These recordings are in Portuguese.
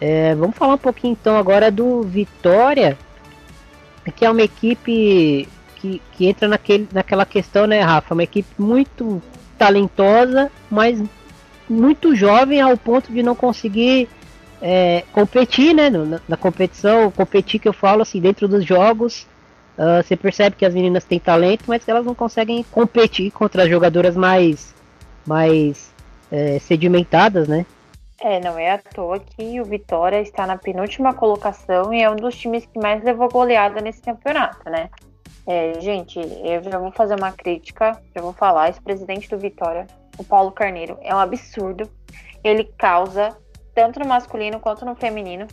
É, vamos falar um pouquinho então agora do Vitória, que é uma equipe que, que entra naquele, naquela questão, né, Rafa? Uma equipe muito talentosa, mas muito jovem ao ponto de não conseguir é, competir, né? Na, na, competição, competir que eu falo assim, dentro dos jogos, uh, você percebe que as meninas têm talento, mas elas não conseguem competir contra as jogadoras mais, mais é, sedimentadas, né? É, não é à toa que o Vitória está na penúltima colocação e é um dos times que mais levou goleada nesse campeonato, né? É, gente, eu já vou fazer uma crítica, já vou falar. Esse presidente do Vitória, o Paulo Carneiro, é um absurdo. Ele causa, tanto no masculino quanto no feminino,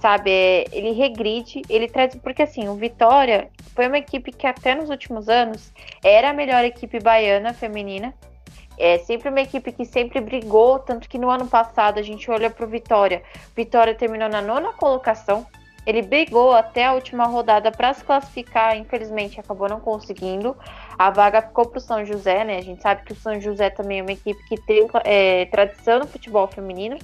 sabe? É, ele regride, ele traz. Porque assim, o Vitória foi uma equipe que até nos últimos anos era a melhor equipe baiana feminina. É sempre uma equipe que sempre brigou, tanto que no ano passado a gente olha para o Vitória. Vitória terminou na nona colocação, ele brigou até a última rodada para se classificar, infelizmente acabou não conseguindo. A vaga ficou para o São José, né? A gente sabe que o São José também é uma equipe que tem é, tradição no futebol feminino.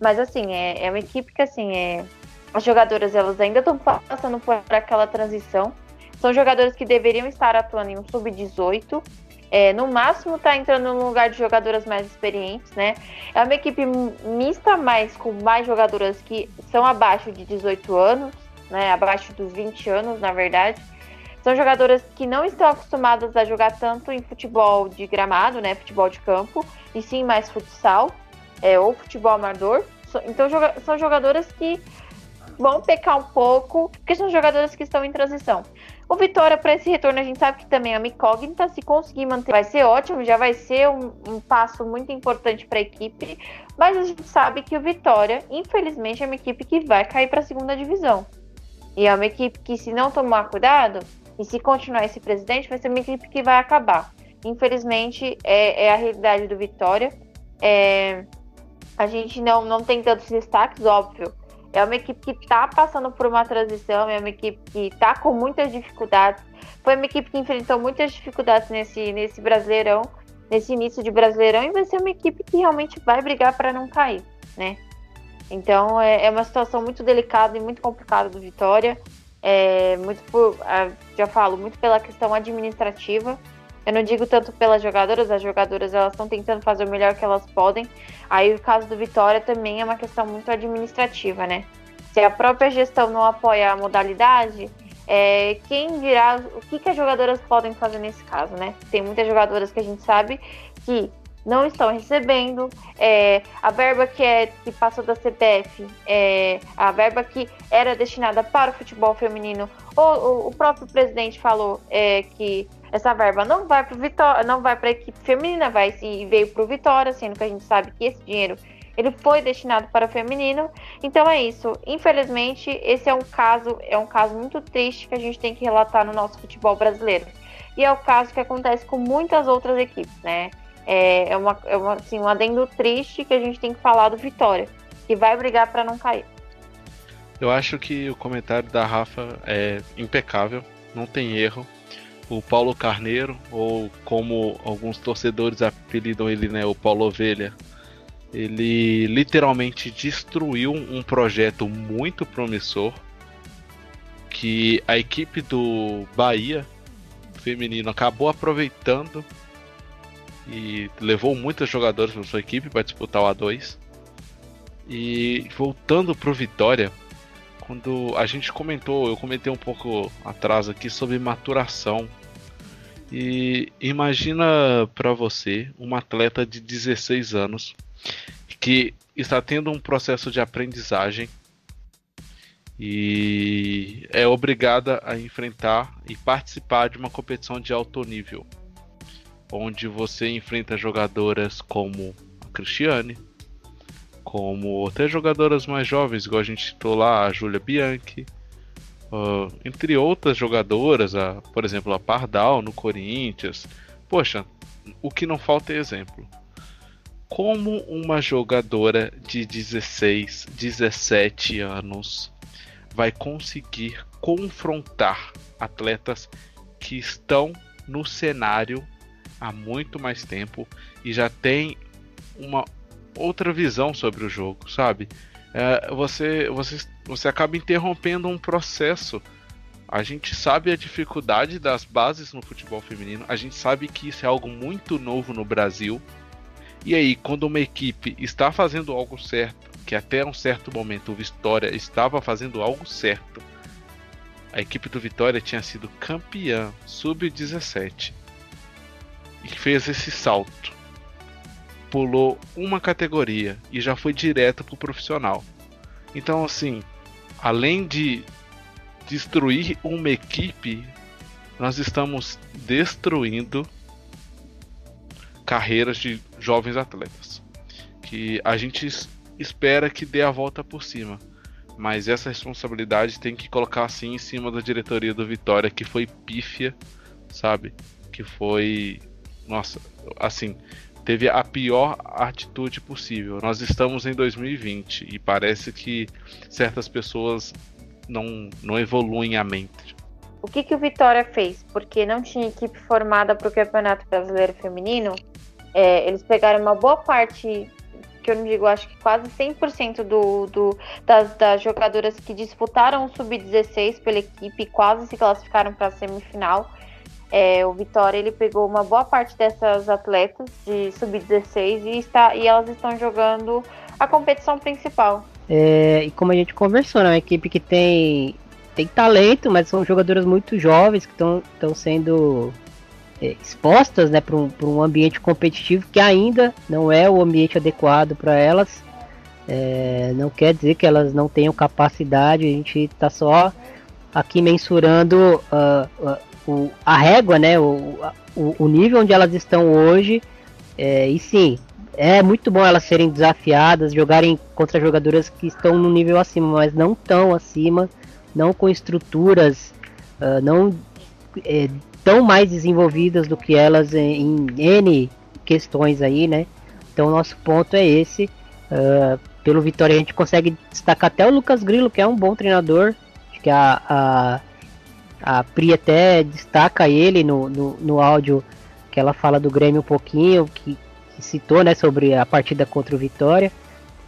Mas assim, é, é uma equipe que assim, é, as jogadoras elas ainda estão passando por aquela transição. São jogadoras que deveriam estar atuando em um sub-18 é, no máximo tá entrando no lugar de jogadoras mais experientes, né? É uma equipe mista, mas com mais jogadoras que são abaixo de 18 anos, né? Abaixo dos 20 anos, na verdade. São jogadoras que não estão acostumadas a jogar tanto em futebol de gramado, né? Futebol de campo, e sim mais futsal, é, ou futebol amador. Então são jogadoras que vão pecar um pouco, porque são jogadoras que estão em transição. O Vitória, para esse retorno, a gente sabe que também é uma incógnita. Se conseguir manter, vai ser ótimo, já vai ser um, um passo muito importante para a equipe. Mas a gente sabe que o Vitória, infelizmente, é uma equipe que vai cair para a segunda divisão. E é uma equipe que, se não tomar cuidado, e se continuar esse presidente, vai ser uma equipe que vai acabar. Infelizmente, é, é a realidade do Vitória. É, a gente não, não tem tantos destaques, óbvio. É uma equipe que está passando por uma transição, é uma equipe que está com muitas dificuldades. Foi uma equipe que enfrentou muitas dificuldades nesse, nesse Brasileirão, nesse início de Brasileirão, e vai ser uma equipe que realmente vai brigar para não cair, né? Então é, é, uma situação muito delicada e muito complicada do Vitória. É, muito por, já falo, muito pela questão administrativa. Eu não digo tanto pelas jogadoras, as jogadoras elas estão tentando fazer o melhor que elas podem. Aí o caso do Vitória também é uma questão muito administrativa, né? Se a própria gestão não apoia a modalidade, é, quem dirá o que, que as jogadoras podem fazer nesse caso, né? Tem muitas jogadoras que a gente sabe que não estão recebendo é, a verba que é que passou da CPF, é, a verba que era destinada para o futebol feminino. O, o, o próprio presidente falou é, que essa verba não vai para Vitória, não vai para a equipe feminina, vai sim veio para o Vitória, sendo que a gente sabe que esse dinheiro ele foi destinado para o feminino. Então é isso. Infelizmente, esse é um caso, é um caso muito triste que a gente tem que relatar no nosso futebol brasileiro. E é o caso que acontece com muitas outras equipes, né? É, é, uma, é uma, assim, um adendo triste que a gente tem que falar do Vitória, que vai brigar para não cair. Eu acho que o comentário da Rafa é impecável, não tem erro o Paulo Carneiro, ou como alguns torcedores apelidam ele, né, o Paulo Ovelha, ele literalmente destruiu um projeto muito promissor que a equipe do Bahia feminino acabou aproveitando e levou muitos jogadores para sua equipe para disputar o A2. E voltando para o Vitória, quando a gente comentou, eu comentei um pouco atrás aqui sobre maturação. E imagina para você uma atleta de 16 anos que está tendo um processo de aprendizagem e é obrigada a enfrentar e participar de uma competição de alto nível, onde você enfrenta jogadoras como a Cristiane, como até jogadoras mais jovens, igual a gente citou lá, a Júlia Bianchi, uh, entre outras jogadoras, a, por exemplo, a Pardal no Corinthians. Poxa, o que não falta é exemplo. Como uma jogadora de 16, 17 anos vai conseguir confrontar atletas que estão no cenário há muito mais tempo e já tem uma outra visão sobre o jogo, sabe? é, você, você, você acaba interrompendo um processo. A gente sabe a dificuldade das bases no futebol feminino, a gente sabe que isso é algo muito novo no Brasil. E aí, quando uma equipe está fazendo algo certo, que até um certo momento o Vitória estava fazendo algo certo, a equipe do Vitória tinha sido campeã sub-17 e fez esse salto pulou uma categoria e já foi direto pro profissional. Então, assim, além de destruir uma equipe, nós estamos destruindo carreiras de jovens atletas. Que a gente espera que dê a volta por cima. Mas essa responsabilidade tem que colocar assim em cima da diretoria do Vitória, que foi pífia, sabe? Que foi. Nossa, assim, teve a pior atitude possível. Nós estamos em 2020 e parece que certas pessoas não, não evoluem a mente. O que, que o Vitória fez? Porque não tinha equipe formada para o Campeonato Brasileiro Feminino, é, eles pegaram uma boa parte, que eu não digo, acho que quase 100% do, do, das, das jogadoras que disputaram o Sub-16 pela equipe, quase se classificaram para a semifinal é, o Vitória ele pegou uma boa parte dessas atletas de sub-16 e, está, e elas estão jogando a competição principal. É, e como a gente conversou, né, é uma equipe que tem, tem talento, mas são jogadoras muito jovens que estão sendo é, expostas né, para um, um ambiente competitivo que ainda não é o ambiente adequado para elas. É, não quer dizer que elas não tenham capacidade, a gente está só aqui mensurando uh, uh, o, a régua, né, o, o, o, nível onde elas estão hoje. É, e sim, é muito bom elas serem desafiadas, jogarem contra jogadoras que estão no nível acima, mas não tão acima, não com estruturas, uh, não é, tão mais desenvolvidas do que elas em, em, N questões aí, né? Então nosso ponto é esse. Uh, pelo Vitória a gente consegue destacar até o Lucas Grilo, que é um bom treinador. Acho que a, a a Pri até destaca ele no, no, no áudio que ela fala do Grêmio um pouquinho, que, que, citou né, sobre a partida contra o Vitória.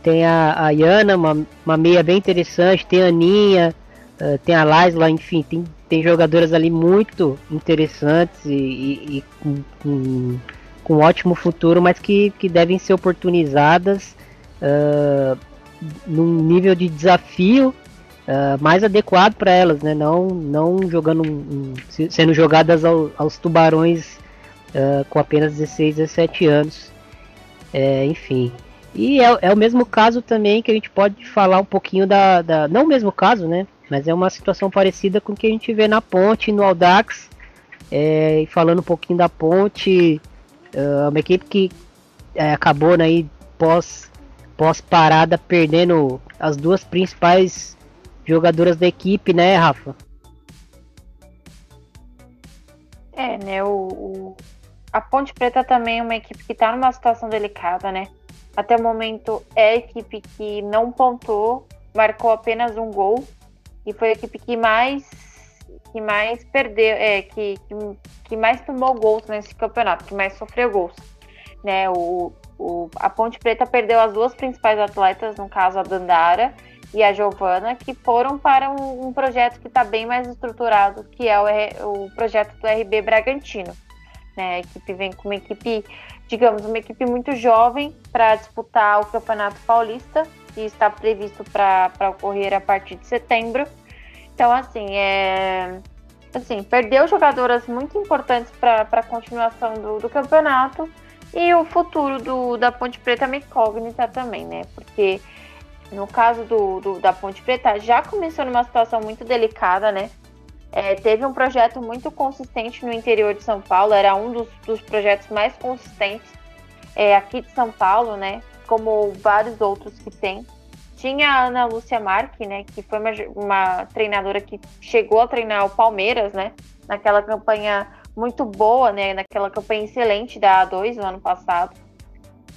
Tem a, a Yana, uma, uma meia bem interessante, tem a Aninha, uh, tem a Laisla, enfim, tem, tem jogadoras ali muito interessantes e, e, e com, com, com, ótimo futuro, mas que, que devem ser oportunizadas uh, num nível de desafio uh, mais adequado para elas, né? Não, não jogando um, sendo jogadas ao, aos tubarões uh, com apenas 16, 17 anos. É, enfim. E é, é, o mesmo caso também que a gente pode falar um pouquinho da, da. Não o mesmo caso, né? Mas é uma situação parecida com o que a gente vê na ponte no Aldax. É, e falando um pouquinho da ponte, uh, uma equipe que é, acabou né, pós, pós parada perdendo as duas principais jogadoras da equipe, né, Rafa? É, né, o, o, a Ponte Preta também é uma equipe que está numa situação delicada, né? Até o momento é a equipe que não pontou, marcou apenas um gol e foi a equipe que mais que mais perdeu, é, que, que, que mais tomou gols nesse campeonato, que mais sofreu gols. Né, o, o, a Ponte Preta perdeu as duas principais atletas, no caso a Dandara e a Giovana, que foram para um, um projeto que está bem mais estruturado, que é o, o projeto do RB Bragantino. Né? A equipe vem com uma equipe, digamos, uma equipe muito jovem para disputar o Campeonato Paulista, que está previsto para ocorrer a partir de setembro. Então, assim, é, assim perdeu jogadoras muito importantes para a continuação do, do campeonato e o futuro do, da Ponte Preta é uma incógnita também, né? Porque no caso do, do, da Ponte Preta, já começou numa situação muito delicada, né? É, teve um projeto muito consistente no interior de São Paulo, era um dos, dos projetos mais consistentes é, aqui de São Paulo, né? Como vários outros que tem. Tinha a Ana Lúcia Marque, né? Que foi uma, uma treinadora que chegou a treinar o Palmeiras, né? Naquela campanha muito boa, né? Naquela campanha excelente da A2 no ano passado.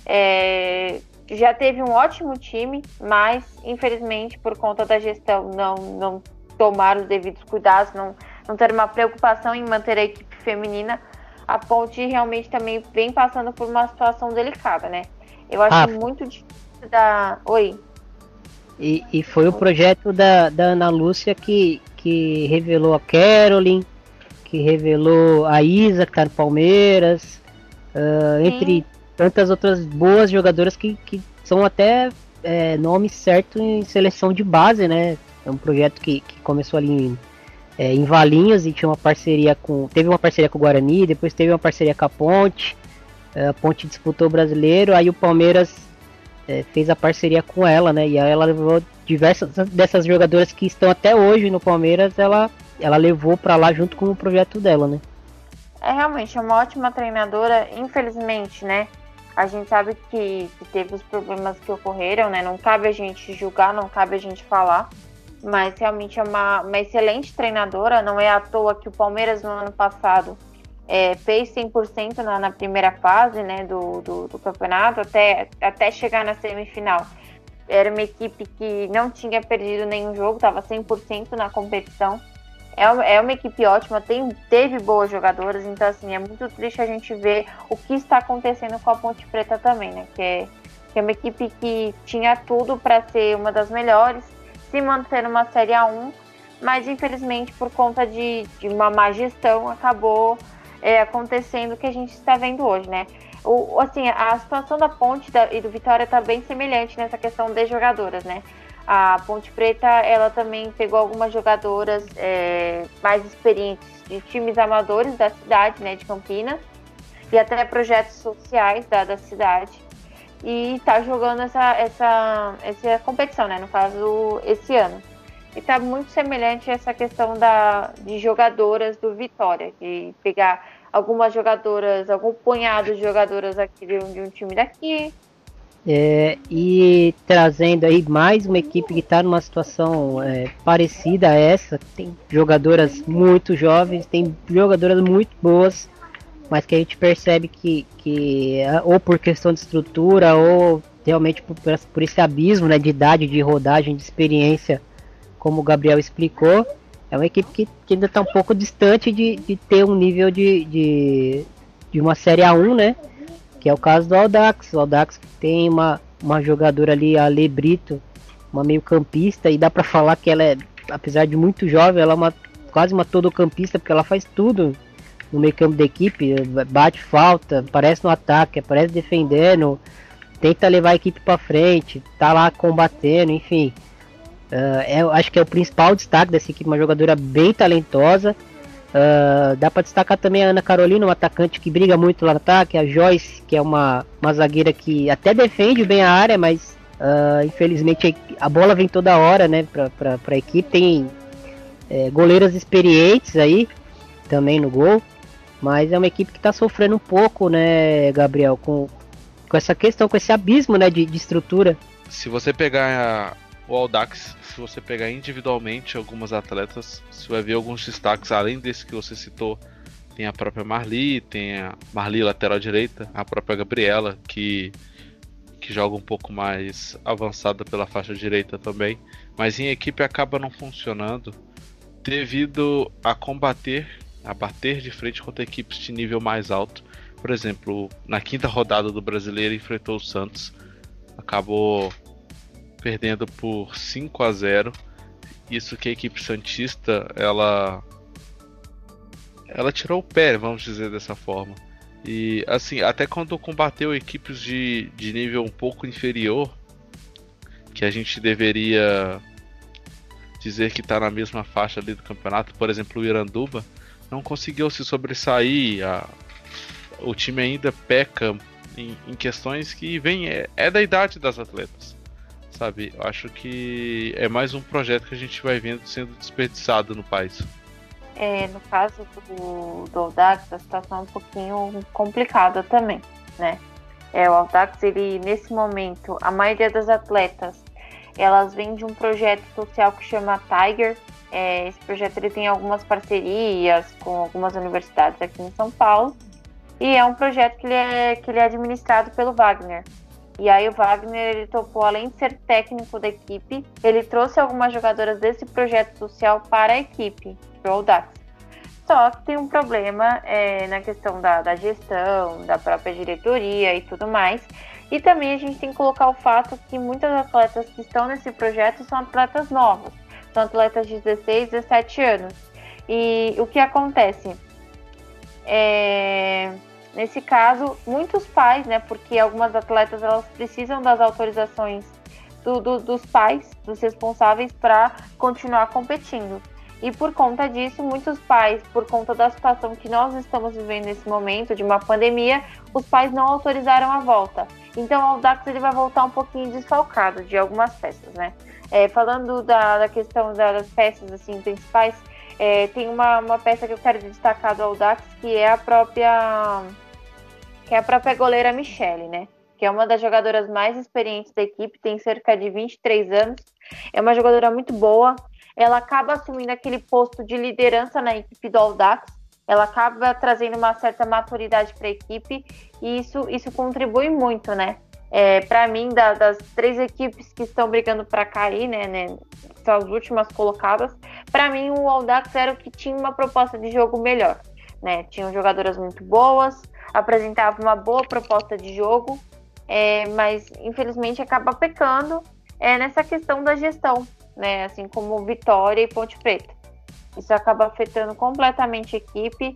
É, já teve um ótimo time, mas infelizmente por conta da gestão não, não tomar os devidos cuidados, não, não ter uma preocupação em manter a equipe feminina, a Ponte realmente também vem passando por uma situação delicada, né? Eu acho ah. muito difícil da. Oi. E, e foi o projeto da, da Ana Lúcia que, que revelou a Carolyn, que revelou a Isa, que tá no Palmeiras, uh, entre tantas outras boas jogadoras que, que são até é, nome certo em seleção de base, né? É um projeto que, que começou ali em, é, em Valinhos e tinha uma parceria com. Teve uma parceria com o Guarani, depois teve uma parceria com a Ponte. É, a Ponte disputou o brasileiro, aí o Palmeiras é, fez a parceria com ela, né? E ela levou diversas dessas jogadoras que estão até hoje no Palmeiras, ela, ela levou para lá junto com o projeto dela, né? É realmente é uma ótima treinadora, infelizmente, né? A gente sabe que, que teve os problemas que ocorreram, né? Não cabe a gente julgar, não cabe a gente falar. Mas realmente é uma, uma excelente treinadora. Não é à toa que o Palmeiras no ano passado é, fez 100% na, na primeira fase né, do, do, do, campeonato, até, até chegar na semifinal. Era uma equipe que não tinha perdido nenhum jogo, estava 100% na competição. É, é uma equipe ótima, tem, teve boas jogadoras, então assim, é muito triste a gente ver o que está acontecendo com a Ponte Preta também, né? Que é, que é uma equipe que tinha tudo para ser uma das melhores, se manter numa Série A1, mas infelizmente por conta de, de uma má gestão acabou é, acontecendo o que a gente está vendo hoje, né? O, assim, a situação da Ponte e do Vitória está bem semelhante nessa questão de jogadoras, né? A Ponte Preta, ela também pegou algumas jogadoras é, mais experientes de times amadores da cidade, né, de Campinas, e até projetos sociais da, da cidade, e está jogando essa, essa, essa competição, né, no caso, esse ano. E está muito semelhante a essa questão da, de jogadoras do Vitória, de pegar algumas jogadoras, algum punhado de jogadoras aqui de um, de um time daqui. É, e trazendo aí mais uma equipe que está numa situação é, parecida a essa, tem jogadoras muito jovens, tem jogadoras muito boas, mas que a gente percebe que, que ou por questão de estrutura ou realmente por, por esse abismo né, de idade, de rodagem, de experiência como o Gabriel explicou, é uma equipe que, que ainda está um pouco distante de, de ter um nível de, de, de, uma Série A1, né? Que é o caso do Aldax. O Aldax tem uma, uma jogadora ali, a Lebrito, uma meio campista, e dá para falar que ela é, apesar de muito jovem, ela é uma, quase uma todo campista, porque ela faz tudo no meio campo da equipe, bate falta, aparece no ataque, aparece defendendo, tenta levar a equipe para frente, tá lá combatendo, enfim. Uh, é, acho que é o principal destaque dessa equipe, uma jogadora bem talentosa. Uh, dá para destacar também a Ana Carolina, uma atacante que briga muito lá no ataque, a Joyce, que é uma, uma zagueira que até defende bem a área, mas uh, infelizmente a bola vem toda hora né, para a equipe. Tem é, goleiras experientes aí também no gol, mas é uma equipe que está sofrendo um pouco, né, Gabriel, com, com essa questão, com esse abismo né, de, de estrutura. Se você pegar o Audax, se você pegar individualmente algumas atletas, você vai ver alguns destaques, além desse que você citou. Tem a própria Marli, tem a Marli lateral direita, a própria Gabriela, que, que joga um pouco mais avançada pela faixa direita também. Mas em equipe acaba não funcionando devido a combater, a bater de frente contra equipes de nível mais alto. Por exemplo, na quinta rodada do Brasileiro enfrentou o Santos, acabou perdendo por 5 a 0. Isso que a equipe santista ela ela tirou o pé, vamos dizer dessa forma. E assim, até quando combateu equipes de, de nível um pouco inferior, que a gente deveria dizer que está na mesma faixa ali do campeonato, por exemplo, o Iranduba, não conseguiu se sobressair. A, o time ainda peca em, em questões que vem é, é da idade das atletas sabe? Eu acho que é mais um projeto que a gente vai vendo sendo desperdiçado no país. É, no caso do, do Audax, a situação é um pouquinho complicada também, né? É, o Audax, ele, nesse momento, a maioria das atletas, elas vêm de um projeto social que chama Tiger. É, esse projeto ele tem algumas parcerias com algumas universidades aqui em São Paulo. E é um projeto que ele é, que ele é administrado pelo Wagner. E aí o Wagner ele topou, além de ser técnico da equipe, ele trouxe algumas jogadoras desse projeto social para a equipe, pro Audax. Só que tem um problema é, na questão da, da, gestão, da própria diretoria e tudo mais, E também a gente tem que colocar o fato que muitas atletas que estão nesse projeto são atletas novos, são atletas de 16, 17 anos. E o que acontece? É, nesse caso, muitos pais, né, porque algumas atletas elas precisam das autorizações do, do, dos pais, dos responsáveis, para continuar competindo. E por conta disso, muitos pais, por conta da situação que nós estamos vivendo nesse momento, de uma pandemia, os pais não autorizaram a volta. Então, o Audax ele vai voltar um pouquinho desfalcado de algumas peças, né? É, falando da, da, questão das peças assim principais, é, tem uma, uma peça que eu quero destacar do Audax, que é a própria que é a própria goleira Michele, né? Que é uma das jogadoras mais experientes da equipe, tem cerca de 23 anos. É uma jogadora muito boa. Ela acaba assumindo aquele posto de liderança na equipe do Audax ela acaba trazendo uma certa maturidade para a equipe e isso, isso contribui muito, né? É, para mim, da, das três equipes que estão brigando para cair, né, né, são as últimas colocadas, para mim o Audax era o que tinha uma proposta de jogo melhor, né? Tinham jogadoras muito boas, apresentava uma boa proposta de jogo, é, mas infelizmente acaba pecando é, nessa questão da gestão, né? Assim como Vitória e Ponte Preta. Isso acaba afetando completamente a equipe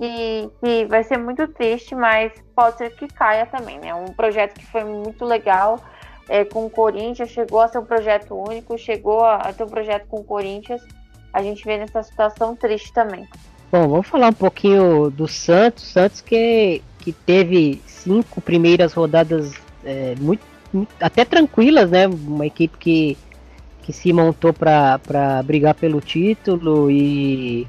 e, e vai ser muito triste, mas pode ser que caia também, né? Um projeto que foi muito legal é, com o Corinthians, chegou a ser um projeto único, chegou a, a ter um projeto com o Corinthians. A gente vê nessa situação triste também. Bom, vamos falar um pouquinho do Santos. Santos que, que teve cinco primeiras rodadas é, muito, muito, até tranquilas, né? Uma equipe que que se montou para brigar pelo título e,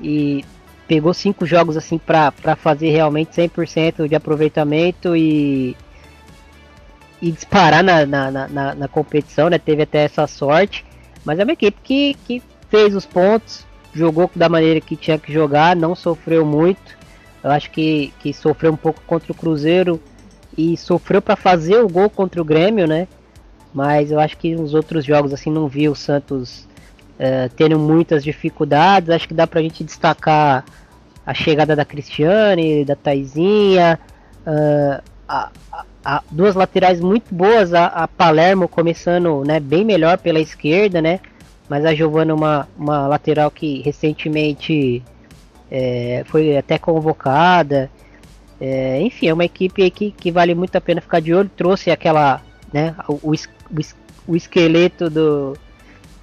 e pegou cinco jogos assim para fazer realmente 100% de aproveitamento e, e disparar na, na, na, na, competição, né? Teve até essa sorte, mas é uma equipe que, que fez os pontos, jogou da maneira que tinha que jogar, não sofreu muito. Eu acho que, que sofreu um pouco contra o Cruzeiro e sofreu para fazer o gol contra o Grêmio, né? mas eu acho que nos outros jogos assim não vi o Santos uh, tendo muitas dificuldades. Acho que dá pra gente destacar a chegada da Cristiane, da Taizinha, uh, a, a, a, duas laterais muito boas, a, Palermo começando né, bem melhor pela esquerda, né? Mas a Giovana uma, uma lateral que recentemente é, foi até convocada. É, enfim, é uma equipe que, que vale muito a pena ficar de olho. Trouxe aquela, né, o, o, o esqueleto do,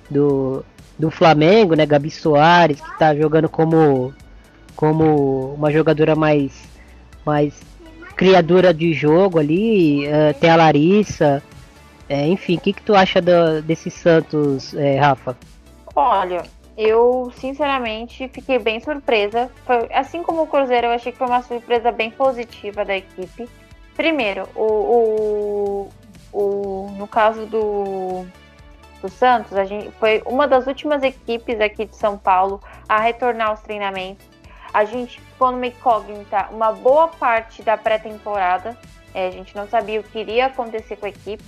do, do Flamengo, né? Gabi Soares, que tá jogando como, como uma jogadora mais, mais criadora de jogo ali. Uh, tem a Larissa. É, enfim, o que, que tu acha do, desse Santos, é, Rafa? Olha, eu sinceramente fiquei bem surpresa. Foi, assim como o Cruzeiro, eu achei que foi uma surpresa bem positiva da equipe. Primeiro, o, o, no caso do, do Santos, a gente foi uma das últimas equipes aqui de São Paulo a retornar aos treinamentos. A gente ficou numa incógnita uma boa parte da pré-temporada. É, a gente não sabia o que iria acontecer com a equipe.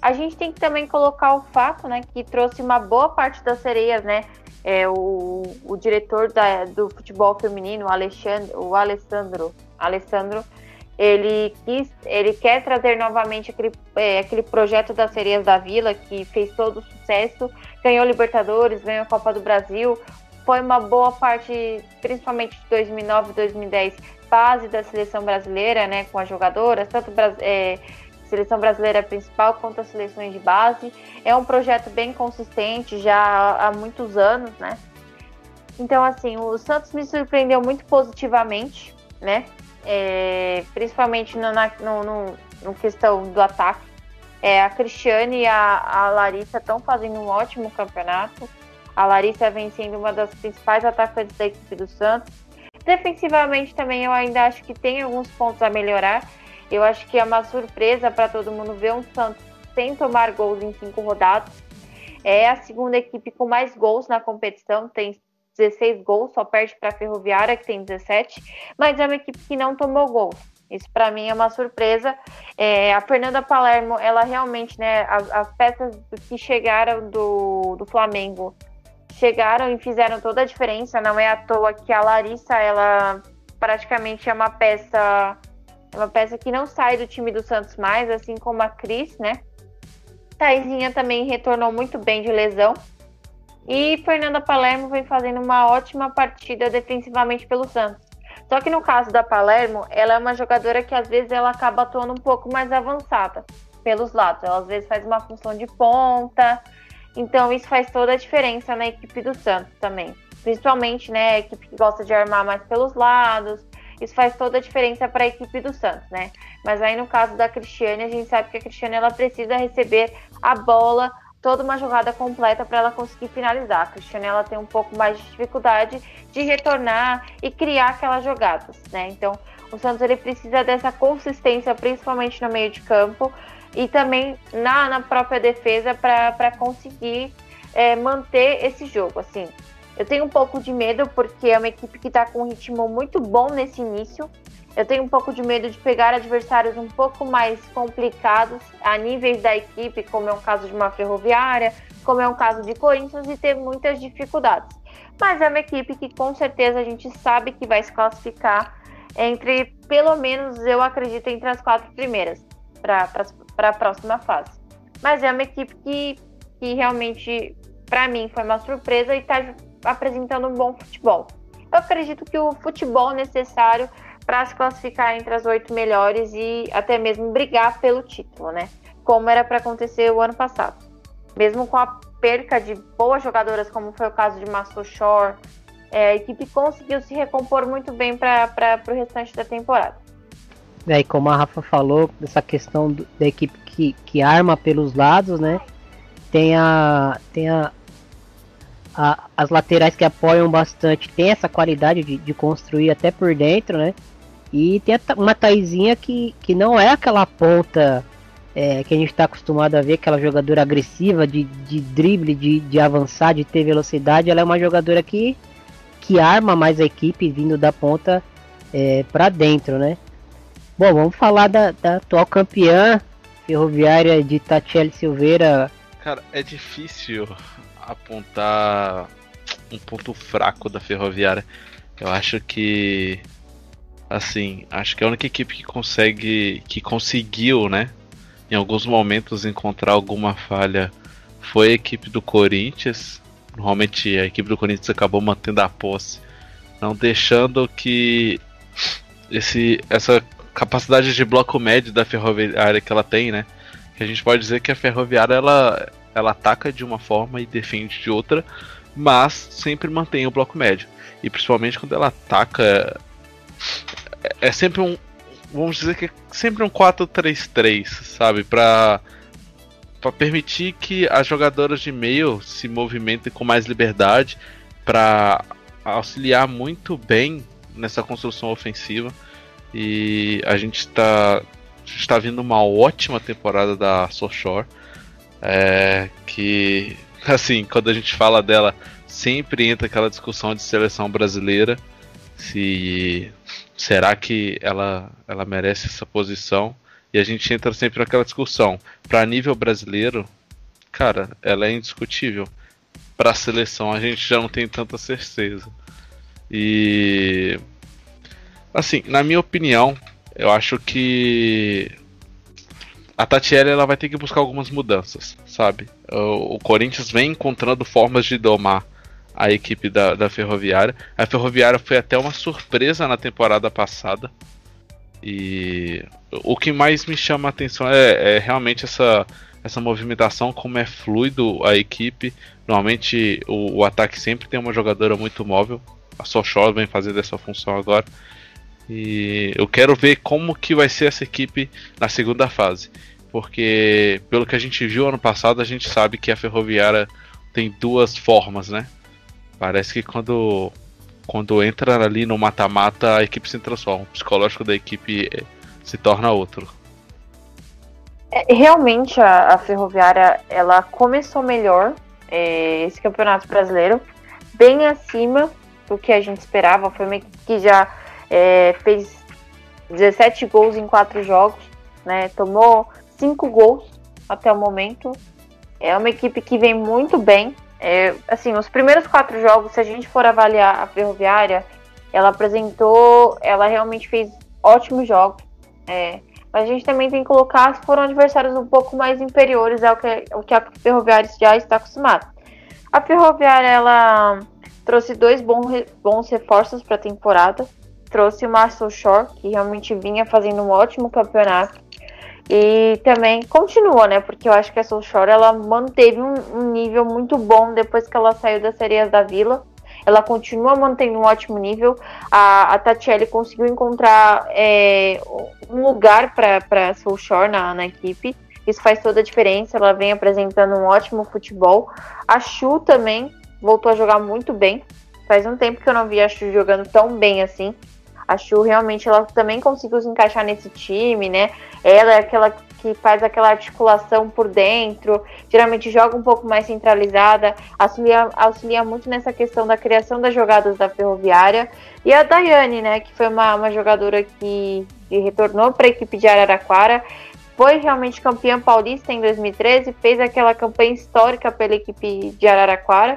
A gente tem que também colocar o fato, né, que trouxe uma boa parte das sereias, né? É, o, o diretor da, do futebol feminino, o Alexandre, o Alessandro, Alessandro ele quis, ele quer trazer novamente aquele, é, aquele projeto das Sereias da Vila que fez todo o sucesso, ganhou Libertadores, ganhou a Copa do Brasil, foi uma boa parte, principalmente de 2009 e 2010, base da seleção brasileira, né, com as jogadoras, tanto é, seleção brasileira principal quanto as seleções de base. É um projeto bem consistente já há muitos anos, né? Então, assim, o Santos me surpreendeu muito positivamente, né? É, principalmente no, na no, no, no, questão do ataque. É, a Cristiane e a, a Larissa estão fazendo um ótimo campeonato. A Larissa vem sendo uma das principais atacantes da equipe do Santos. Defensivamente também eu ainda acho que tem alguns pontos a melhorar. Eu acho que é uma surpresa para todo mundo ver um Santos sem tomar gols em cinco rodadas. É a segunda equipe com mais gols na competição, tem 16 gols, só perde para a Ferroviária, que tem 17, mas é uma equipe que não tomou gols. Isso para mim é uma surpresa. É, a Fernanda Palermo, ela realmente, né, as, as, peças que chegaram do, do Flamengo chegaram e fizeram toda a diferença. Não é à toa que a Larissa, ela praticamente é uma peça É uma peça que não sai do time do Santos mais, assim como a Cris, né? Taizinha também retornou muito bem de lesão. E Fernanda Palermo vem fazendo uma ótima partida defensivamente pelo Santos. Só que no caso da Palermo, ela é uma jogadora que às vezes ela acaba atuando um pouco mais avançada pelos lados. Ela às vezes faz uma função de ponta. Então isso faz toda a diferença na equipe do Santos também. Principalmente, né, a equipe que gosta de armar mais pelos lados. Isso faz toda a diferença para a equipe do Santos, né? Mas aí no caso da Cristiane, a gente sabe que a Cristiane ela precisa receber a bola toda uma jogada completa para ela conseguir finalizar. A Cristiane ela tem um pouco mais de dificuldade de retornar e criar aquelas jogadas, né? Então, o Santos ele precisa dessa consistência, principalmente no meio de campo e também na, na própria defesa para conseguir é, manter esse jogo. Assim, eu tenho um pouco de medo porque é uma equipe que está com um ritmo muito bom nesse início. Eu tenho um pouco de medo de pegar adversários um pouco mais complicados a níveis da equipe, como é um caso de uma ferroviária, como é um caso de Corinthians, e ter muitas dificuldades. Mas é uma equipe que com certeza a gente sabe que vai se classificar entre, pelo menos eu acredito, entre as quatro primeiras para a próxima fase. Mas é uma equipe que, que realmente, para mim, foi uma surpresa e está apresentando um bom futebol. Eu acredito que o futebol necessário para se classificar entre as oito melhores e até mesmo brigar pelo título, né? Como era para acontecer o ano passado. Mesmo com a perca de boas jogadoras, como foi o caso de Masso Shore, é, a equipe conseguiu se recompor muito bem para o restante da temporada. É, e como a Rafa falou, essa questão do, da equipe que, que arma pelos lados, né? Tem a, tem a, a, as laterais que apoiam bastante, tem essa qualidade de, de construir até por dentro, né? E tem uma Taizinha que, que não é aquela ponta é, que a gente está acostumado a ver, aquela jogadora agressiva de, de drible, de, de avançar, de ter velocidade. Ela é uma jogadora que, que arma mais a equipe vindo da ponta é, para dentro, né? Bom, vamos falar da, da atual campeã ferroviária de Tatiele Silveira. Cara, é difícil apontar um ponto fraco da ferroviária. Eu acho que assim, acho que é a única equipe que consegue, que conseguiu, né, em alguns momentos encontrar alguma falha foi a equipe do Corinthians. Normalmente a equipe do Corinthians acabou mantendo a posse, não deixando que esse, essa capacidade de bloco médio da ferroviária que ela tem, né? Que a gente pode dizer que a ferroviária ela, ela ataca de uma forma e defende de outra, mas sempre mantém o bloco médio. E principalmente quando ela ataca é sempre um. Vamos dizer que é sempre um 4-3-3, sabe? Pra, pra permitir que as jogadoras de meio se movimentem com mais liberdade, para auxiliar muito bem nessa construção ofensiva. E a gente está está vindo uma ótima temporada da Soshore. É, que assim, quando a gente fala dela, sempre entra aquela discussão de seleção brasileira. Se será que ela, ela merece essa posição? E a gente entra sempre naquela discussão. Para nível brasileiro, cara, ela é indiscutível. Para a seleção, a gente já não tem tanta certeza. E assim, na minha opinião, eu acho que a Tatiele ela vai ter que buscar algumas mudanças, sabe? O, o Corinthians vem encontrando formas de domar a equipe da, da Ferroviária. A Ferroviária foi até uma surpresa na temporada passada. E o que mais me chama a atenção é, é realmente essa, essa movimentação, como é fluido a equipe. Normalmente o, o ataque sempre tem uma jogadora muito móvel. A Sochor vem fazer dessa função agora. E eu quero ver como que vai ser essa equipe na segunda fase. Porque pelo que a gente viu ano passado, a gente sabe que a Ferroviária tem duas formas, né? Parece que quando, quando entra ali no mata-mata, a equipe se transforma. O psicológico da equipe eh, se torna outro. É, realmente a, a, Ferroviária ela começou melhor é, esse campeonato brasileiro, bem acima do que a gente esperava. Foi uma equipe que já é, fez 17 gols em 4 jogos, né? Tomou 5 gols até o momento. É uma equipe que vem muito bem. É, assim, os primeiros quatro jogos, se a gente for avaliar a Ferroviária, ela apresentou, ela realmente fez ótimos jogos. É, a gente também tem que colocar se foram adversários um pouco mais inferiores ao que, ao que a Ferroviária já está acostumada. A Ferroviária ela trouxe dois bons, bons reforços para a temporada. Trouxe o Marcel Shore, que realmente vinha fazendo um ótimo campeonato. E também continua, né? Porque eu acho que a Soul Shore ela manteve um, um nível muito bom depois que ela saiu das Sereias da Vila ela continua mantendo um ótimo nível. A, a Tatiele conseguiu encontrar é, um lugar para Soul Shore na, na equipe. Isso faz toda a diferença. Ela vem apresentando um ótimo futebol. A Chu também voltou a jogar muito bem. Faz um tempo que eu não vi a Chu jogando tão bem assim. A realmente ela também conseguiu se encaixar nesse time, né? Ela é aquela que faz aquela articulação por dentro, geralmente joga um pouco mais centralizada, auxilia, auxilia muito nessa questão da criação das jogadas da ferroviária. E a Daiane, né, que foi uma, uma jogadora que, que retornou para a equipe de Araraquara, foi realmente campeã paulista em 2013, fez aquela campanha histórica pela equipe de Araraquara.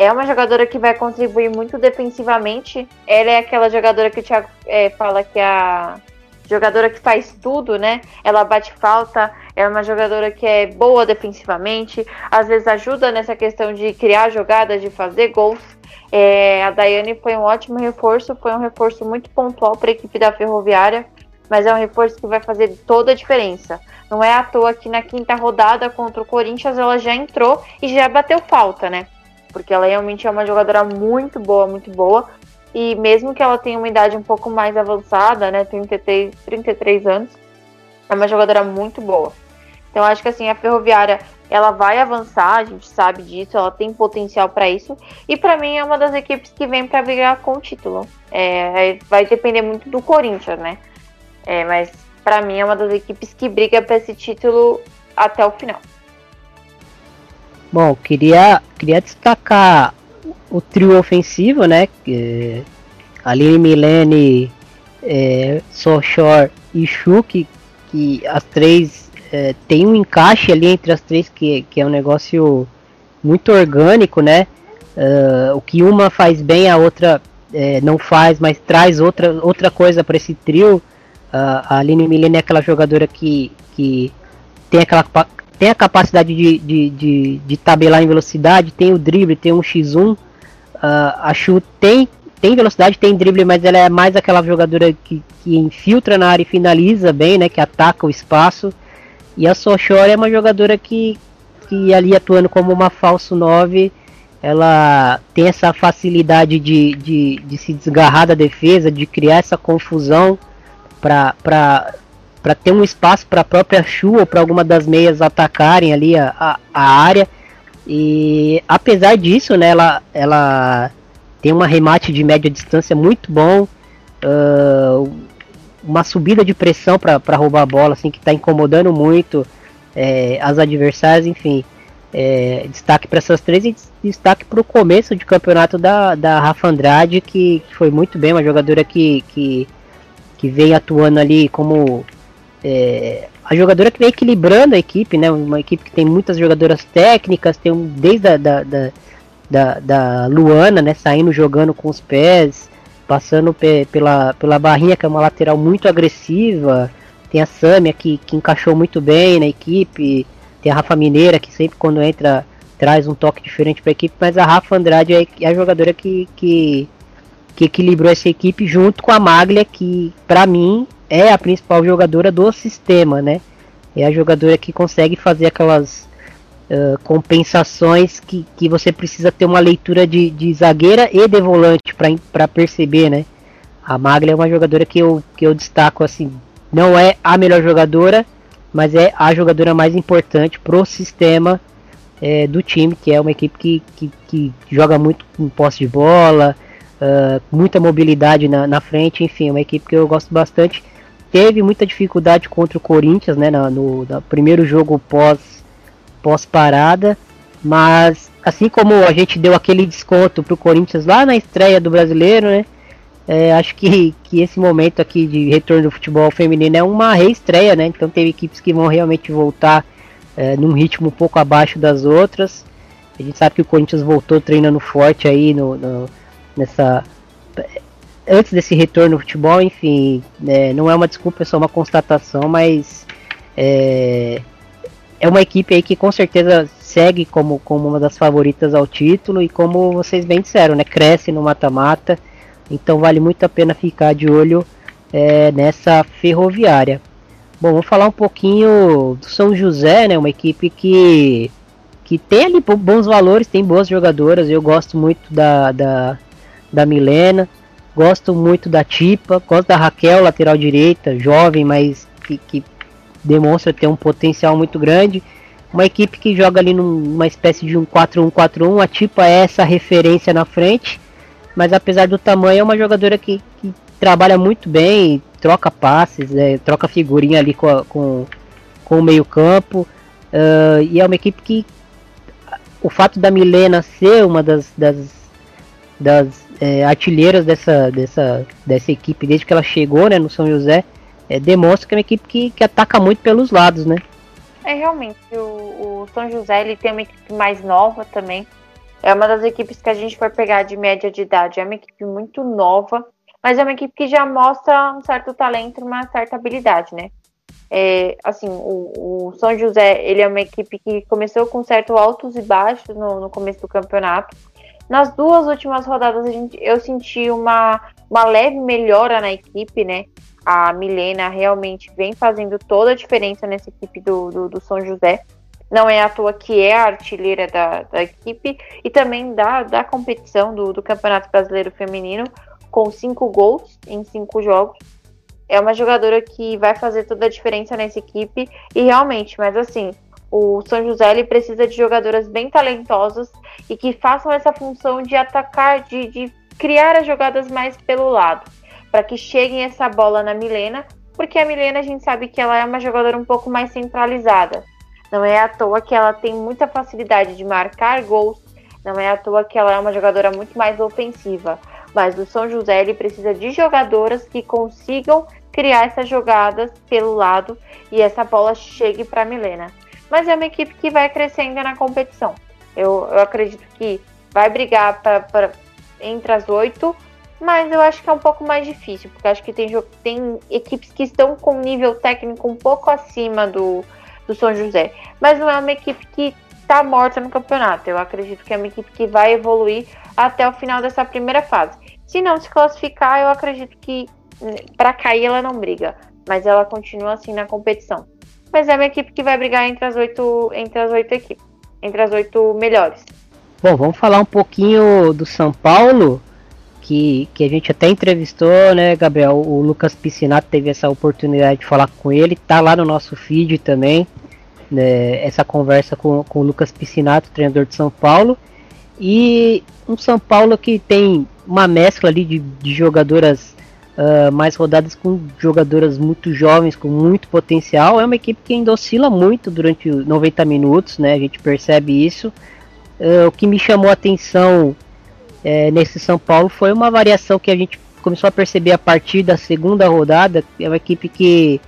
É uma jogadora que vai contribuir muito defensivamente. Ela é aquela jogadora que o Thiago é, fala que é a jogadora que faz tudo, né? Ela bate falta, é uma jogadora que é boa defensivamente, às vezes ajuda nessa questão de criar jogadas, de fazer gols. É, a Daiane foi um ótimo reforço, foi um reforço muito pontual para a equipe da Ferroviária, mas é um reforço que vai fazer toda a diferença. Não é à toa que na quinta rodada contra o Corinthians ela já entrou e já bateu falta, né? Porque ela realmente é uma jogadora muito boa, muito boa. E mesmo que ela tenha uma idade um pouco mais avançada, né, 33, 33 anos, é uma jogadora muito boa. Então acho que assim, a Ferroviária, ela vai avançar, a gente sabe disso, ela tem potencial para isso. E para mim é uma das equipes que vem para brigar com o título. É, vai depender muito do Corinthians, né? É, mas para mim é uma das equipes que briga para esse título até o final. Bom, queria, queria destacar o trio ofensivo, né? É, Aline Milene, é, Sochor e Shuki, que as três é, tem um encaixe ali entre as três que, que é um negócio muito orgânico, né? Uh, o que uma faz bem, a outra é, não faz, mas traz outra, outra coisa para esse trio. Uh, a Aline Milene é aquela jogadora que, que tem aquela tem a capacidade de, de, de, de tabelar em velocidade, tem o drible, tem um X1 Uh, a Chu tem, tem velocidade, tem drible, mas ela é mais aquela jogadora que, que infiltra na área e finaliza bem, né? Que ataca o espaço. E a Sochora é uma jogadora que, que ali atuando como uma falso 9, ela tem essa facilidade de, de, de se desgarrar da defesa, de criar essa confusão para para ter um espaço para a própria Chu ou para alguma das meias atacarem ali a, a, a área. E apesar disso, né, ela, ela tem um remate de média distância muito bom, uh, uma subida de pressão para roubar a bola, assim, que está incomodando muito é, as adversárias, enfim. É, destaque para essas três e destaque para o começo de campeonato da, da Rafa Andrade, que, que, foi muito bem, uma jogadora que, que, que vem atuando ali como é, a jogadora que vem equilibrando a equipe, né? Uma equipe que tem muitas jogadoras técnicas, tem um, desde a da, da, da, da Luana, né? Saindo jogando com os pés, passando pe, pela, pela barrinha, que é uma lateral muito agressiva. Tem a Samia que, que encaixou muito bem na equipe. Tem a Rafa Mineira que sempre quando entra traz um toque diferente para a equipe, mas a Rafa Andrade é, é a jogadora que, que, que equilibrou essa equipe junto com a Maglia, que para mim é a principal jogadora do sistema, né? É a jogadora que consegue fazer aquelas uh, compensações que, que você precisa ter uma leitura de, de zagueira e de volante para perceber, né? A Maglia é uma jogadora que eu, que eu destaco assim, não é a melhor jogadora, mas é a jogadora mais importante pro sistema é, do time, que é uma equipe que, que, que joga muito com posse de bola, uh, muita mobilidade na, na frente, enfim, é uma equipe que eu gosto bastante teve muita dificuldade contra o Corinthians, né, no, no primeiro jogo pós, pós parada, mas assim como a gente deu aquele desconto pro Corinthians lá na estreia do Brasileiro, né, é, acho que, que esse momento aqui de retorno do futebol feminino é uma reestreia, né, então teve equipes que vão realmente voltar é, num ritmo um pouco abaixo das outras, a gente sabe que o Corinthians voltou treinando forte aí no, no nessa antes desse retorno ao futebol, enfim, é, não é uma desculpa, é só uma constatação, mas é, é uma equipe aí que com certeza segue como, como uma das favoritas ao título e como vocês bem disseram, né, cresce no mata-mata, então vale muito a pena ficar de olho é, nessa ferroviária. Bom, vou falar um pouquinho do São José, né, uma equipe que, que tem ali bons valores, tem boas jogadoras, eu gosto muito da, da, da Milena, gosto muito da Tipa, gosto da Raquel, lateral direita, jovem, mas que, que demonstra ter um potencial muito grande. Uma equipe que joga ali numa espécie de um 4-1-4-1. A Tipa é essa referência na frente, mas apesar do tamanho, é uma jogadora que, que trabalha muito bem, troca passes, é, troca figurinha ali com, a, com, com o meio-campo. Uh, e é uma equipe que o fato da Milena ser uma das, das, das é, artilheiras dessa, dessa, dessa equipe desde que ela chegou né, no São José é, demonstra que é uma equipe que, que ataca muito pelos lados, né? É realmente, o, o São José ele tem uma equipe mais nova também. É uma das equipes que a gente for pegar de média de idade. É uma equipe muito nova, mas é uma equipe que já mostra um certo talento, uma certa habilidade, né? É, assim, o, o, São José ele é uma equipe que começou com certo altos e baixos no, no começo do campeonato. Nas duas últimas rodadas gente, eu senti uma, uma leve melhora na equipe, né? a Milena realmente vem fazendo toda a diferença nessa equipe do, do, do São José. Não é à toa que é a artilheira da, da equipe e também da, da competição do, do Campeonato Brasileiro Feminino, com cinco gols em cinco jogos. É uma jogadora que vai fazer toda a diferença nessa equipe e realmente, mas assim, o São José ele precisa de jogadoras bem talentosas e que façam essa função de atacar, de, de criar as jogadas mais pelo lado para que chegue essa bola na Milena, porque a Milena a gente sabe que ela é uma jogadora um pouco mais centralizada. Não é à toa que ela tem muita facilidade de marcar gols, não é à toa que ela é uma jogadora muito mais ofensiva. Mas o São José ele precisa de jogadoras que consigam criar essas jogadas pelo lado e essa bola chegue para Milena. Mas é uma equipe que vai crescendo na competição. Eu, eu acredito que vai brigar pra, pra entre as oito mas eu acho que é um pouco mais difícil, porque acho que tem, tem equipes que estão com nível técnico um pouco acima do, do São José. Mas não é uma equipe que está morta no campeonato. Eu acredito que é uma equipe que vai evoluir até o final dessa primeira fase. Se não se classificar, eu acredito que hum, para cair ela não briga, mas ela continua assim na competição. Mas é uma equipe que vai brigar entre as oito, entre as oito equipes, entre as oito melhores. Bom, vamos falar um pouquinho do São Paulo que, que a gente até entrevistou, né, Gabriel? O Lucas Piscinato teve essa oportunidade de falar com ele, tá lá no nosso feed também, né, essa conversa com, com o Lucas Piscinato, treinador de São Paulo. E um São Paulo que tem uma mescla ali de, de jogadoras uh, mais rodadas com jogadoras muito jovens, com muito potencial. É uma equipe que ainda oscila muito durante 90 minutos, né? A gente percebe isso. Uh, o que me chamou a atenção é, nesse São Paulo foi uma variação que a gente começou a perceber a partir da segunda rodada. É uma equipe que,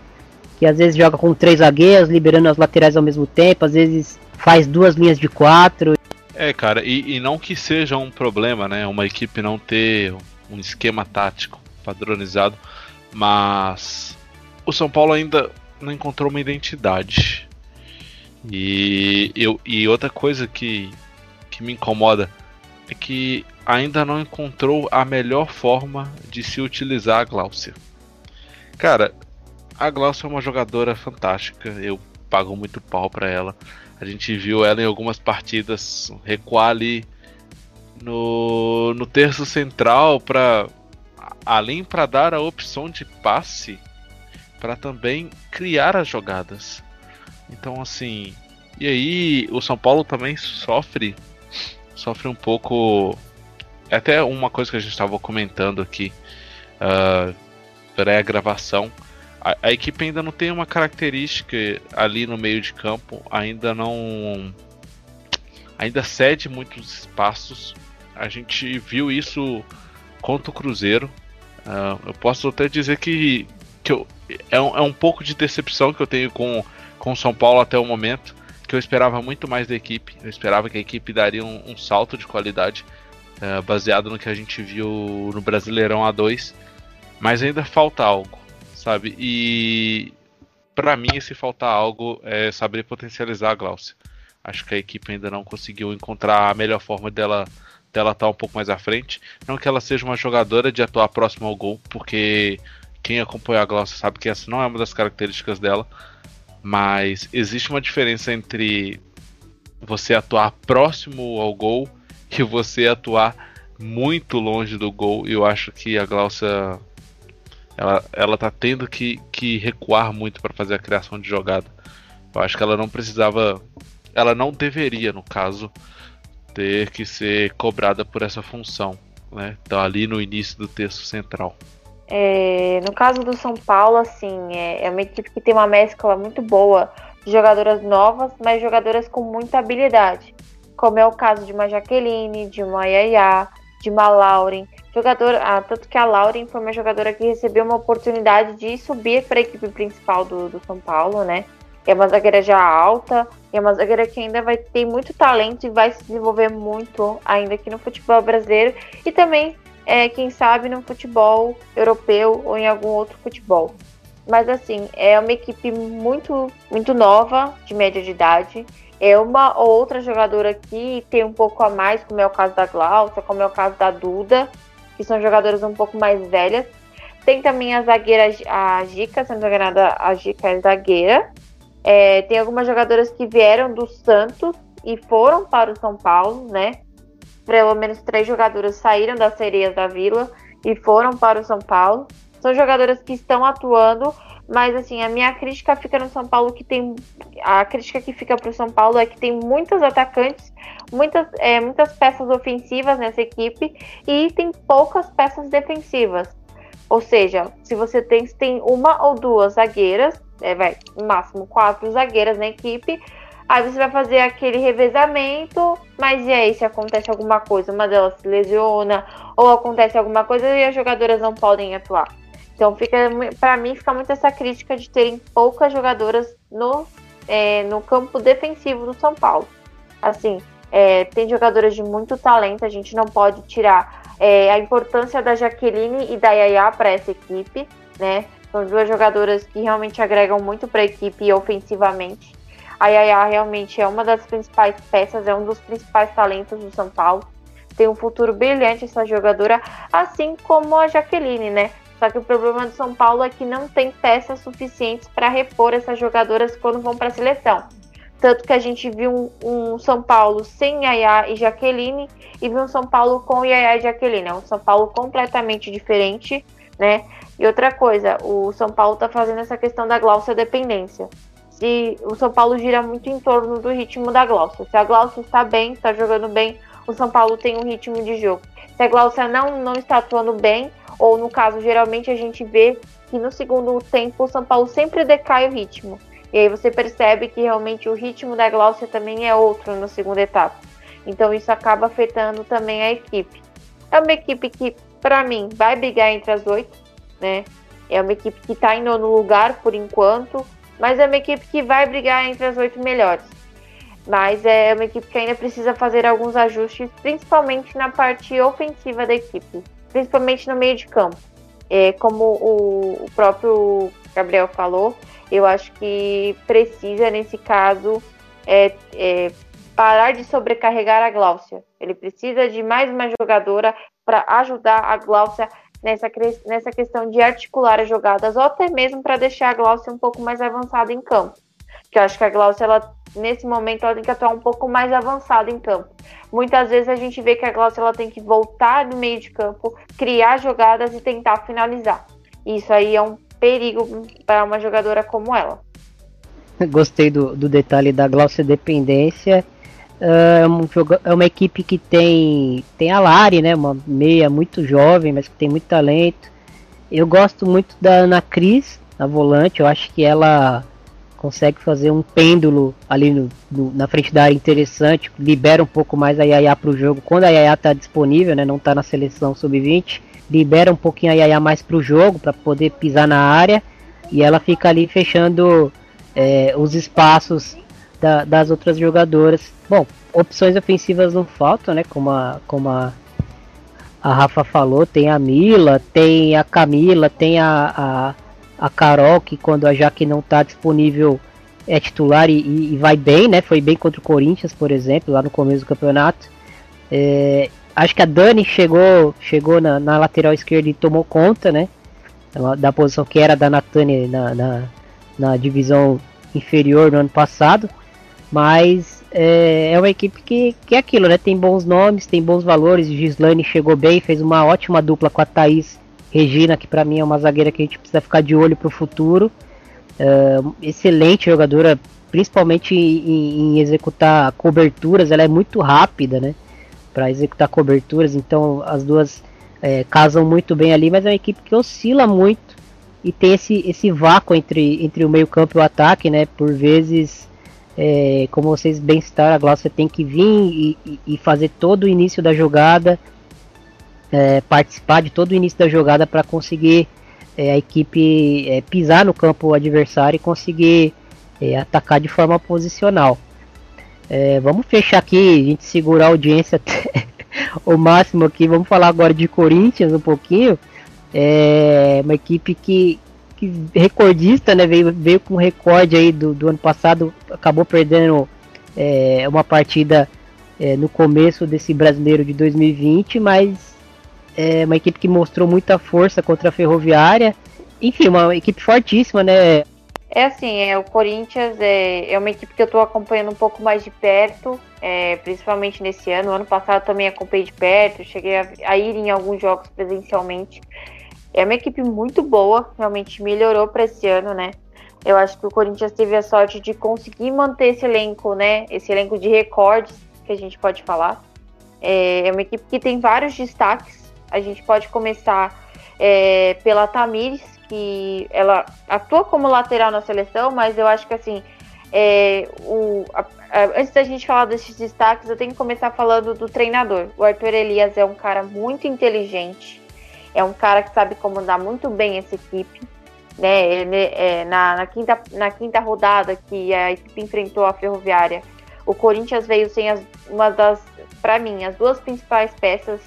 que às vezes joga com três zagueiros, liberando as laterais ao mesmo tempo, às vezes faz duas linhas de quatro. É, cara, e, e não que seja um problema, né? Uma equipe não ter um esquema tático padronizado, mas o São Paulo ainda não encontrou uma identidade. E, eu, e outra coisa que, que me incomoda é que ainda não encontrou a melhor forma de se utilizar a Glaucia. Cara, a Glaucia é uma jogadora fantástica, eu pago muito pau para ela. A gente viu ela em algumas partidas recuar ali no, no terço central para além para dar a opção de passe para também criar as jogadas. Então assim, e aí o São Paulo também sofre sofre um pouco é até uma coisa que a gente estava comentando aqui uh, pré-gravação. A, a, equipe ainda não tem uma característica ali no meio de campo, ainda não. Ainda cede muitos espaços. A gente viu isso contra o Cruzeiro. Uh, eu posso até dizer que, que eu, é, um, é um pouco de decepção que eu tenho com o São Paulo até o momento. Que eu esperava muito mais da equipe. Eu esperava que a equipe daria um, um salto de qualidade é, baseado no que a gente viu no Brasileirão A2, mas ainda falta algo, sabe? E para mim esse falta algo é saber potencializar a Glaucia. Acho que a equipe ainda não conseguiu encontrar a melhor forma dela dela estar tá um pouco mais à frente. Não que ela seja uma jogadora de atuar próximo ao gol, porque quem acompanha a Glaucia sabe que essa não é uma das características dela. Mas existe uma diferença entre você atuar próximo ao gol e você atuar muito longe do gol. E eu acho que a Glaucia ela, ela tá tendo que, que recuar muito para fazer a criação de jogada. Eu acho que ela não precisava. Ela não deveria, no caso, ter que ser cobrada por essa função. Né? Tá ali no início do texto central. É, no caso do São Paulo, assim, é, é, uma equipe que tem uma mescla muito boa de jogadoras novas, mas jogadoras com muita habilidade, como é o caso de uma Jaqueline, de uma Yaya, de uma Lauren. Jogadora, ah, tanto que a Lauren foi uma jogadora que recebeu uma oportunidade de subir para a equipe principal do, do São Paulo, né? É uma zagueira já alta, é uma zagueira que ainda vai ter muito talento e vai se desenvolver muito ainda aqui no futebol brasileiro e também é, quem sabe no futebol europeu ou em algum outro futebol. Mas assim, é uma equipe muito, muito nova, de média de idade. É uma ou outra jogadora que tem um pouco a mais, como é o caso da Glaucia, como é o caso da Duda, que são jogadoras um pouco mais velhas. Tem também a zagueira, a Gica, sendo enganada, a Gica é zagueira. É, tem algumas jogadoras que vieram do Santos e foram para o São Paulo, né? pelo menos três jogadoras saíram das sereias da Vila e foram para o São Paulo. São jogadoras que estão atuando, mas assim, a minha crítica fica no São Paulo que tem. A crítica que fica para o São Paulo é que tem muitos atacantes, muitas, é, muitas peças ofensivas nessa equipe e tem poucas peças defensivas. Ou seja, se você tem, tem uma ou duas zagueiras, é, vai, no máximo quatro zagueiras na equipe, Aí você vai fazer aquele revezamento, mas e aí se acontece alguma coisa, uma delas se lesiona ou acontece alguma coisa e as jogadoras não podem atuar. Então fica, para mim fica muito essa crítica de terem poucas jogadoras no, é, no campo defensivo do São Paulo. Assim, é, tem jogadoras de muito talento, a gente não pode tirar é, a importância da Jaqueline e da Yaya para essa equipe, né? São duas jogadoras que realmente agregam muito para a equipe ofensivamente. A Yaya realmente é uma das principais peças, é um dos principais talentos do São Paulo. Tem um futuro brilhante essa jogadora, assim como a Jaqueline, né? Só que o problema do São Paulo é que não tem peças suficientes para repor essas jogadoras quando vão para a seleção. Tanto que a gente viu um, um, São Paulo sem Yaya e Jaqueline e viu um São Paulo com Yaya e Jaqueline. É um São Paulo completamente diferente, né? E outra coisa, o São Paulo está fazendo essa questão da glaucia dependência se o São Paulo gira muito em torno do ritmo da Glaucia. Se a Glaucia está bem, está jogando bem, o São Paulo tem um ritmo de jogo. Se a Glaucia não, não está atuando bem, ou no caso, geralmente a gente vê que no segundo tempo o São Paulo sempre decai o ritmo. E aí você percebe que realmente o ritmo da Glaucia também é outro na segunda etapa. Então isso acaba afetando também a equipe. É uma equipe que, para mim, vai brigar entre as oito, né? É uma equipe que está em nono lugar por enquanto, mas é uma equipe que vai brigar entre as oito melhores. Mas é uma equipe que ainda precisa fazer alguns ajustes, principalmente na parte ofensiva da equipe, principalmente no meio de campo. É, como o, o próprio Gabriel falou, eu acho que precisa, nesse caso, é, é, parar de sobrecarregar a Gláucia. Ele precisa de mais uma jogadora para ajudar a Gláucia nessa, nessa questão de articular as jogadas, ou até mesmo para deixar a Glaucia um pouco mais avançada em campo. Que eu acho que a Glaucia, ela, nesse momento, ela tem que atuar um pouco mais avançada em campo. Muitas vezes a gente vê que a Glaucia ela tem que voltar no meio de campo, criar jogadas e tentar finalizar. Isso aí é um perigo para uma jogadora como ela. Gostei do, do detalhe da Glaucia dependência é, um, é uma equipe que tem tem a Lari, né, uma meia muito jovem, mas que tem muito talento. Eu gosto muito da Ana Cris, a volante, eu acho que ela consegue fazer um pêndulo ali no, no, na frente da área interessante, libera um pouco mais a Yaya para o jogo quando a Yaya está disponível, né, não está na seleção sub-20, libera um pouquinho a Yaya mais para o jogo para poder pisar na área e ela fica ali fechando é, os espaços da, das outras jogadoras. Bom, opções ofensivas não faltam, né? Como a, como a a Rafa falou, tem a Mila, tem a Camila, tem a, a, a Carol, que quando a Jaque não está disponível é titular e, e, vai bem, né? Foi bem contra o Corinthians, por exemplo, lá no começo do campeonato. É, acho que a Dani chegou, chegou na, na, lateral esquerda e tomou conta, né? Da posição que era da Natane na, na, na divisão inferior no ano passado. Mas é, é, uma equipe que, que é aquilo, né? Tem bons nomes, tem bons valores. Gislaine chegou bem, fez uma ótima dupla com a Thaís Regina, que para mim é uma zagueira que a gente precisa ficar de olho pro futuro. É, excelente jogadora, principalmente em, em, executar coberturas, ela é muito rápida, né? Para executar coberturas, então as duas é, casam muito bem ali, mas é uma equipe que oscila muito e tem esse, esse vácuo entre, entre o meio-campo e o ataque, né? Por vezes é, como vocês bem citaram, a Glaucia tem que vir e, e, fazer todo o início da jogada, é, participar de todo o início da jogada para conseguir é, a equipe é, pisar no campo adversário e conseguir é, atacar de forma posicional. É, vamos fechar aqui, a gente segurar a audiência até o máximo aqui. Vamos falar agora de Corinthians um pouquinho. É uma equipe que, recordista, né? Veio, veio com recorde aí do, do ano passado, acabou perdendo é, uma partida é, no começo desse brasileiro de 2020, mas é uma equipe que mostrou muita força contra a Ferroviária. Enfim, uma equipe fortíssima, né? É assim, é, o Corinthians é, é uma equipe que eu estou acompanhando um pouco mais de perto, é, principalmente nesse ano. Ano passado também acompanhei de perto, cheguei a, a ir em alguns jogos presencialmente. É uma equipe muito boa, realmente melhorou para esse ano, né? Eu acho que o Corinthians teve a sorte de conseguir manter esse elenco, né? Esse elenco de recordes que a gente pode falar. É, é uma equipe que tem vários destaques. A gente pode começar é, pela Tamires, que ela atua como lateral na seleção, mas eu acho que assim, é, o, a, a, antes da gente falar desses destaques, eu tenho que começar falando do treinador. O Arthur Elias é um cara muito inteligente é um cara que sabe comandar muito bem essa equipe. Né? Ele, é, na, na, quinta, na quinta rodada que a equipe enfrentou a Ferroviária, o Corinthians veio sem as, uma das, para mim, as duas principais peças,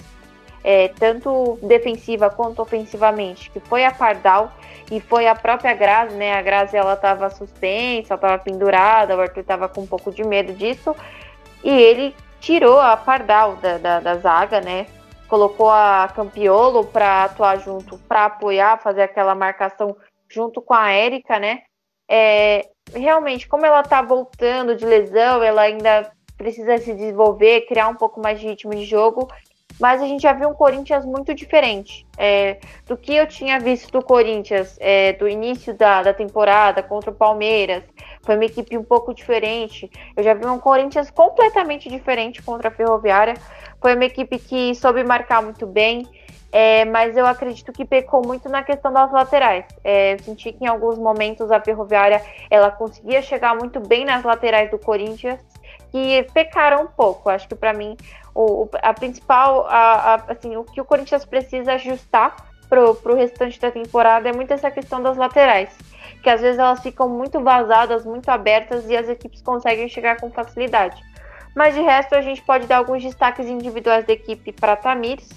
é, tanto defensiva quanto ofensivamente, que foi a Pardal e foi a própria Grazi, né? A Grazi ela estava suspensa, estava pendurada, o Arthur estava com um pouco de medo disso, e ele tirou a Pardal da, da, da zaga, né? Colocou a Campiolo para atuar junto, para apoiar, fazer aquela marcação junto com a Érica, né? É, realmente, como ela tá voltando de lesão, ela ainda precisa se desenvolver, criar um pouco mais de ritmo de jogo. Mas a gente já viu um Corinthians muito diferente é, do que eu tinha visto do Corinthians é, do início da, da temporada contra o Palmeiras. Foi uma equipe um pouco diferente. Eu já vi um Corinthians completamente diferente contra a Ferroviária. Foi uma equipe que soube marcar muito bem, é, mas eu acredito que pecou muito na questão das laterais. É, eu senti que em alguns momentos a Ferroviária ela conseguia chegar muito bem nas laterais do Corinthians, que pecaram um pouco. Acho que para mim o, a principal, a, a, assim, o que o Corinthians precisa ajustar para o restante da temporada é muito essa questão das laterais, que às vezes elas ficam muito vazadas, muito abertas e as equipes conseguem chegar com facilidade. Mas de resto, a gente pode dar alguns destaques individuais da equipe para Tamires.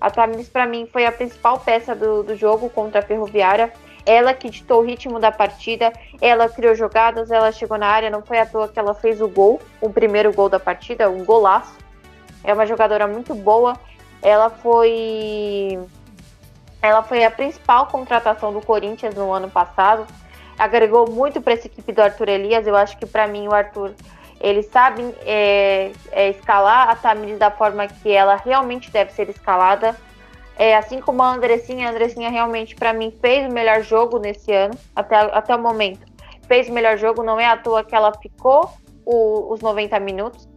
A Tamires, para mim, foi a principal peça do, do jogo contra a Ferroviária. Ela que ditou o ritmo da partida, ela criou jogadas, ela chegou na área, não foi à toa que ela fez o gol, o primeiro gol da partida, um golaço. É uma jogadora muito boa. Ela foi ela foi a principal contratação do Corinthians no ano passado. Agregou muito para essa equipe do Arthur Elias. Eu acho que para mim o Arthur eles sabem é, é, escalar a Tamires da forma que ela realmente deve ser escalada. É, assim como a Andressinha, a Andressinha realmente, para mim, fez o melhor jogo nesse ano, até, até o momento. Fez o melhor jogo, não é à toa que ela ficou o, os 90 minutos,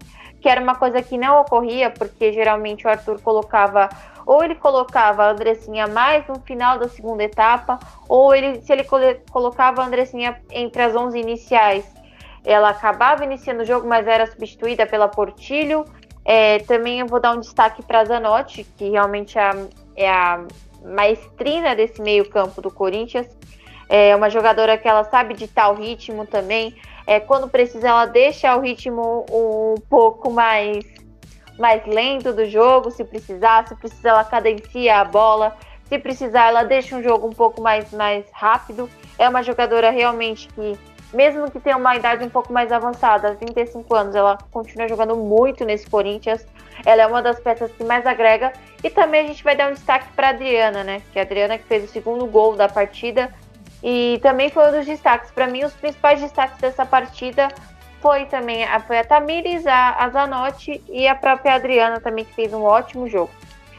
que era uma coisa que não ocorria, porque geralmente o Arthur colocava, ou ele colocava a Andressinha mais no final da segunda etapa, ou ele, se ele colocava a Andressinha entre as 11 iniciais ela acabava iniciando o jogo, mas era substituída pela Portilho. É, também eu vou dar um destaque para a Zanotti, que realmente é a, é a maestrina desse meio-campo do Corinthians. É uma jogadora que ela sabe ditar o ritmo também. É, quando precisa, ela deixa o ritmo um pouco mais mais lento do jogo, se precisar, se precisar ela cadencia a bola, se precisar ela deixa um jogo um pouco mais, mais rápido. É uma jogadora realmente que, mesmo que tenha uma idade um pouco mais avançada, 35 anos, ela continua jogando muito nesse Corinthians. Ela é uma das peças que mais agrega. E também a gente vai dar um destaque para Adriana, né? Que é a Adriana que fez o segundo gol da partida. E também foi um dos destaques. Para mim, os principais destaques dessa partida foi também a, foi a Tamires, a, a Zanotti e a própria Adriana também, que fez um ótimo jogo.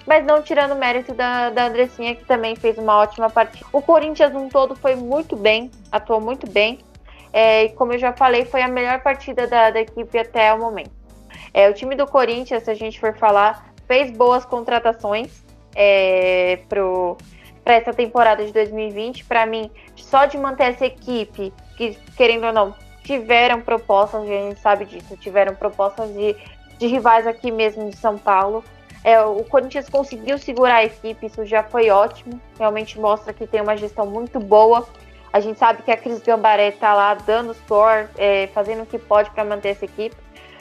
Mas não tirando o mérito da, da Andressinha, que também fez uma ótima partida. O Corinthians, no todo, foi muito bem, atuou muito bem. É, e como eu já falei, foi a melhor partida da, da equipe até o momento. É, o time do Corinthians, se a gente for falar, fez boas contratações é, para essa temporada de 2020. Para mim, só de manter essa equipe, que querendo ou não, tiveram propostas, a gente sabe disso, tiveram propostas de, de rivais aqui mesmo de São Paulo. É, o Corinthians conseguiu segurar a equipe, isso já foi ótimo. Realmente mostra que tem uma gestão muito boa. A gente sabe que a Cris Gambaré está lá dando score, é, fazendo o que pode para manter essa equipe.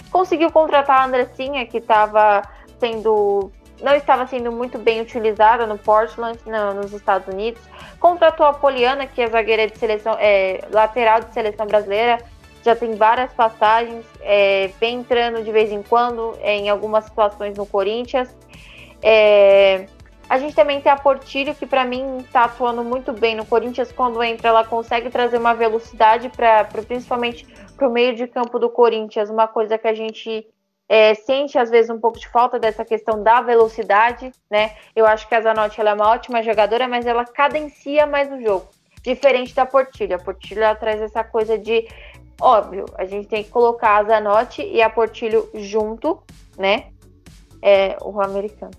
Conseguiu contratar a Andressinha, que estava sendo não estava sendo muito bem utilizada no Portland, no, nos Estados Unidos. Contratou a Poliana, que é zagueira de seleção, é, lateral de seleção brasileira, já tem várias passagens, é, vem entrando de vez em quando é, em algumas situações no Corinthians. É, a gente também tem a Portilho, que para mim está atuando muito bem no Corinthians. Quando entra, ela consegue trazer uma velocidade, para principalmente para o meio de campo do Corinthians, uma coisa que a gente é, sente às vezes um pouco de falta dessa questão da velocidade, né? Eu acho que a Zanotti ela é uma ótima jogadora, mas ela cadencia mais o jogo, diferente da Portilho. A Portilho traz essa coisa de Óbvio, a gente tem que colocar a Zanotti e a Portilho junto, né? É o americano.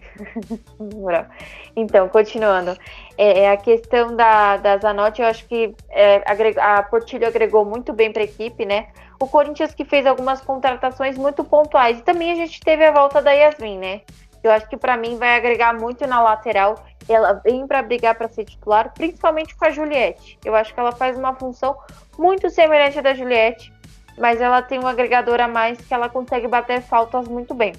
então, continuando. É, é, a questão da, da Zanotti, eu acho que é, a Portilho agregou muito bem para a equipe, né? O Corinthians que fez algumas contratações muito pontuais. E também a gente teve a volta da Yasmin, né? Eu acho que para mim vai agregar muito na lateral. Ela vem para brigar para ser titular, principalmente com a Juliette. Eu acho que ela faz uma função muito semelhante à da Juliette, mas ela tem um agregador a mais que ela consegue bater faltas muito bem.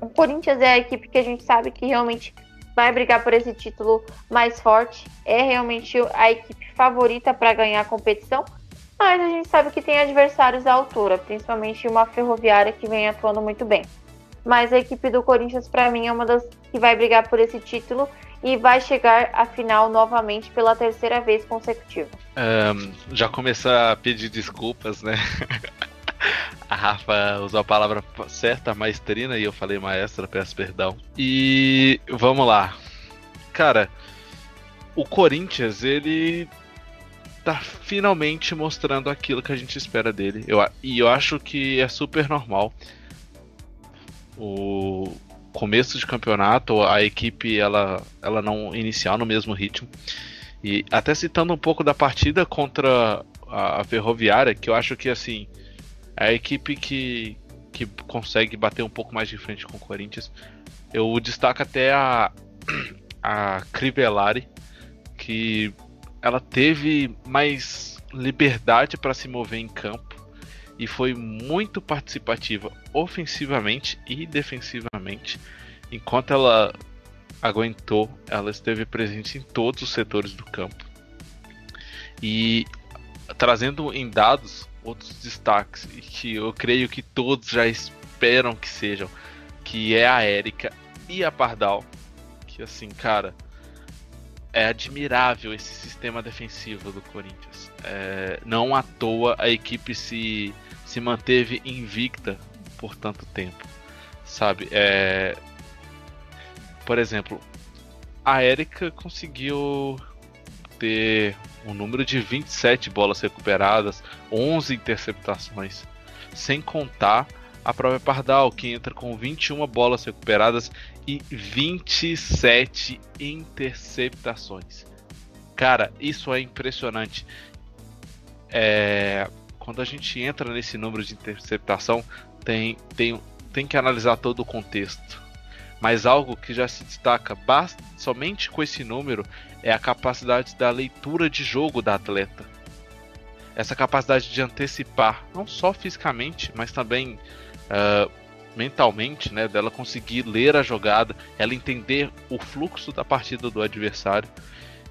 O Corinthians é a equipe que a gente sabe que realmente vai brigar por esse título mais forte, é realmente a equipe favorita para ganhar a competição, mas a gente sabe que tem adversários à altura, principalmente uma ferroviária que vem atuando muito bem. Mas a equipe do Corinthians, para mim, é uma das que vai brigar por esse título e vai chegar à final novamente pela terceira vez consecutiva. Um, já começar a pedir desculpas, né? a Rafa usou a palavra certa, maestrina, e eu falei maestra, peço perdão. E vamos lá. Cara, o Corinthians, ele tá finalmente mostrando aquilo que a gente espera dele. Eu, e eu acho que é super normal. O, começo de campeonato, a equipe ela, ela não iniciar no mesmo ritmo. E até citando um pouco da partida contra a, a Ferroviária, que eu acho que assim, é a equipe que, que consegue bater um pouco mais de frente com o Corinthians. Eu destaco até a, a Crivellari, que ela teve mais liberdade para se mover em campo e foi muito participativa ofensivamente e defensivamente. Enquanto ela aguentou, ela esteve presente em todos os setores do campo. E trazendo em dados outros destaques que eu creio que todos já esperam que sejam, que é a Érica e a Pardal, que assim, cara, é admirável esse sistema defensivo do Corinthians. É, não à toa a equipe se se manteve invicta por tanto tempo, sabe? É... Por exemplo, a Erika conseguiu ter um número de 27 bolas recuperadas, 11 interceptações, sem contar a própria Pardal, que entra com 21 bolas recuperadas e 27 interceptações. Cara, isso é impressionante. É, quando a gente entra nesse número de interceptação, tem, tem, tem que analisar todo o contexto. Mas algo que já se destaca somente com esse número é a capacidade da leitura de jogo da atleta. Essa capacidade de antecipar, não só fisicamente, mas também uh, mentalmente, né, dela conseguir ler a jogada, ela entender o fluxo da partida do adversário.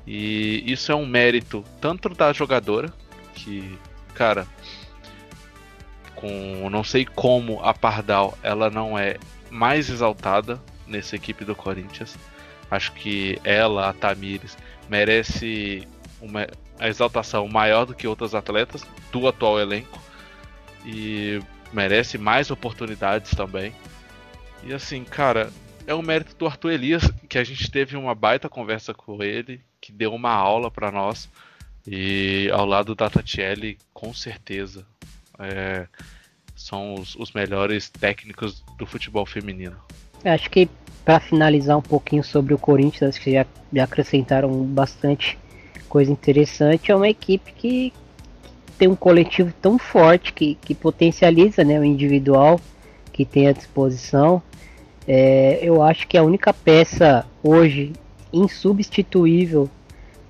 E isso é um mérito tanto da jogadora, que, cara, com não sei como a Pardal ela não é mais exaltada nessa equipe do Corinthians. Acho que ela, a Tamires, merece uma exaltação maior do que outros atletas do atual elenco e merece mais oportunidades também. E assim, cara, é um mérito do Arthur Elias que a gente teve uma baita conversa com ele, que deu uma aula para nós. E ao lado da Tatiele, com certeza, é, são os, os, melhores técnicos do futebol feminino. Acho que para finalizar um pouquinho sobre o Corinthians, acho que já, já acrescentaram bastante coisa interessante. É uma equipe que, tem um coletivo tão forte que, que potencializa né, o individual que tem à disposição. É, eu acho que a única peça hoje insubstituível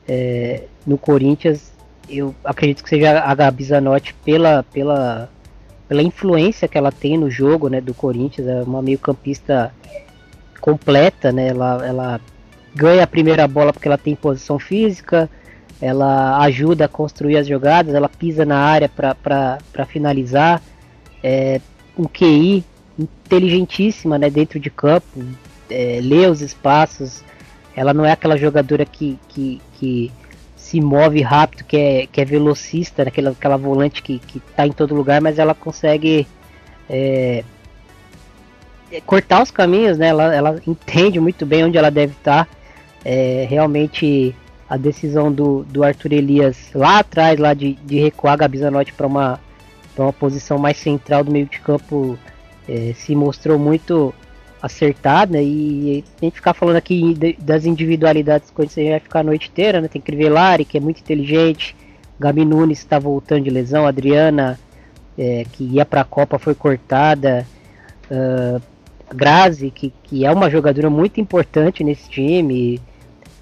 é, no Corinthians, eu acredito que seja a Gabi Zanotti pela, pela, pela influência que ela tem no jogo né, do Corinthians. É uma meio-campista completa, né? Ela, ela ganha a primeira bola porque ela tem posição física, ela ajuda a construir as jogadas, ela pisa na área para finalizar. É, um QI inteligentíssima né, dentro de campo, é, lê os espaços. Ela não é aquela jogadora que, que, que se move rápido, que é, que é velocista, aquela, aquela volante que, que tá em todo lugar, mas ela consegue é, cortar os caminhos, né? Ela, ela entende muito bem onde ela deve estar. Tá. É, realmente a decisão do, do Arthur Elias lá atrás, lá de, de recuar a Gabi Zanotti para uma, uma posição mais central do meio de campo, é, se mostrou muito acertada. E a gente ficar falando aqui das individualidades quando você vai ficar a noite inteira, né? Tem Crivellari, que é muito inteligente, Gabi Nunes está voltando de lesão, Adriana, é, que ia para a Copa, foi cortada. Uh, Grazi, que, que é uma jogadora muito importante nesse time.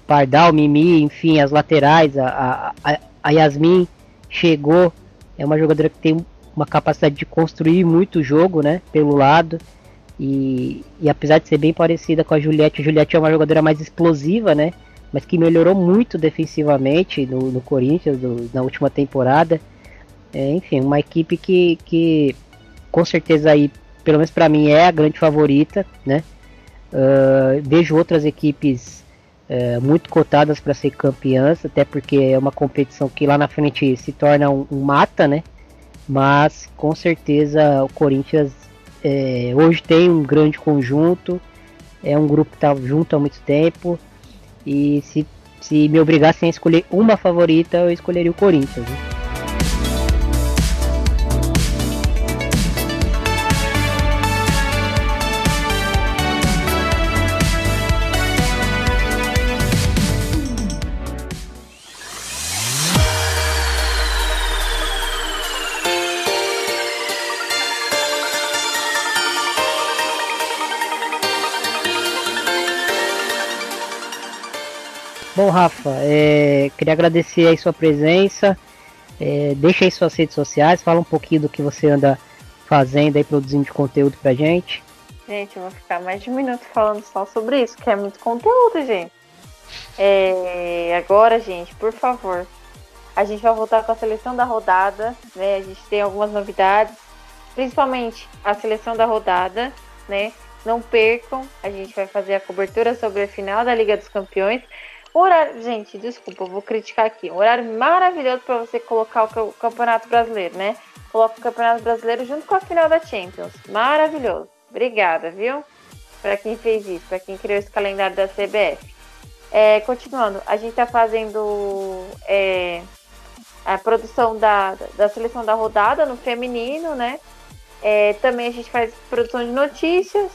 Pardal, Mimi, enfim, as laterais, a, a, a Yasmin chegou, é uma jogadora que tem uma capacidade de construir muito jogo, né, pelo lado. E, e apesar de ser bem parecida com a Juliette, a Juliette é uma jogadora mais explosiva, né, mas que melhorou muito defensivamente no, no Corinthians do, na última temporada. É, enfim, uma equipe que, que com certeza aí, pelo menos para mim, é a grande favorita, né. Uh, vejo outras equipes é, muito cotadas para ser campeãs, até porque é uma competição que lá na frente se torna um, um mata, né? Mas com certeza o Corinthians é, hoje tem um grande conjunto, é um grupo que está junto há muito tempo e se, se me obrigassem a escolher uma favorita, eu escolheria o Corinthians. Bom, Rafa, é, queria agradecer aí sua presença. É, deixa aí suas redes sociais, fala um pouquinho do que você anda fazendo aí, produzindo de conteúdo pra gente. Gente, eu vou ficar mais de um minuto falando só sobre isso, que é muito conteúdo, gente. É, agora, gente, por favor, a gente vai voltar com a seleção da rodada, né? A gente tem algumas novidades, principalmente a seleção da rodada, né? Não percam, a gente vai fazer a cobertura sobre a final da Liga dos Campeões. Horário, gente, desculpa, eu vou criticar aqui. Um horário maravilhoso para você colocar o Campeonato Brasileiro, né? Coloca o Campeonato Brasileiro junto com a final da Champions. Maravilhoso. Obrigada, viu? Para quem fez isso, para quem criou esse calendário da CBF. É, continuando, a gente está fazendo é, a produção da, da seleção da rodada no feminino, né? É, também a gente faz produção de notícias.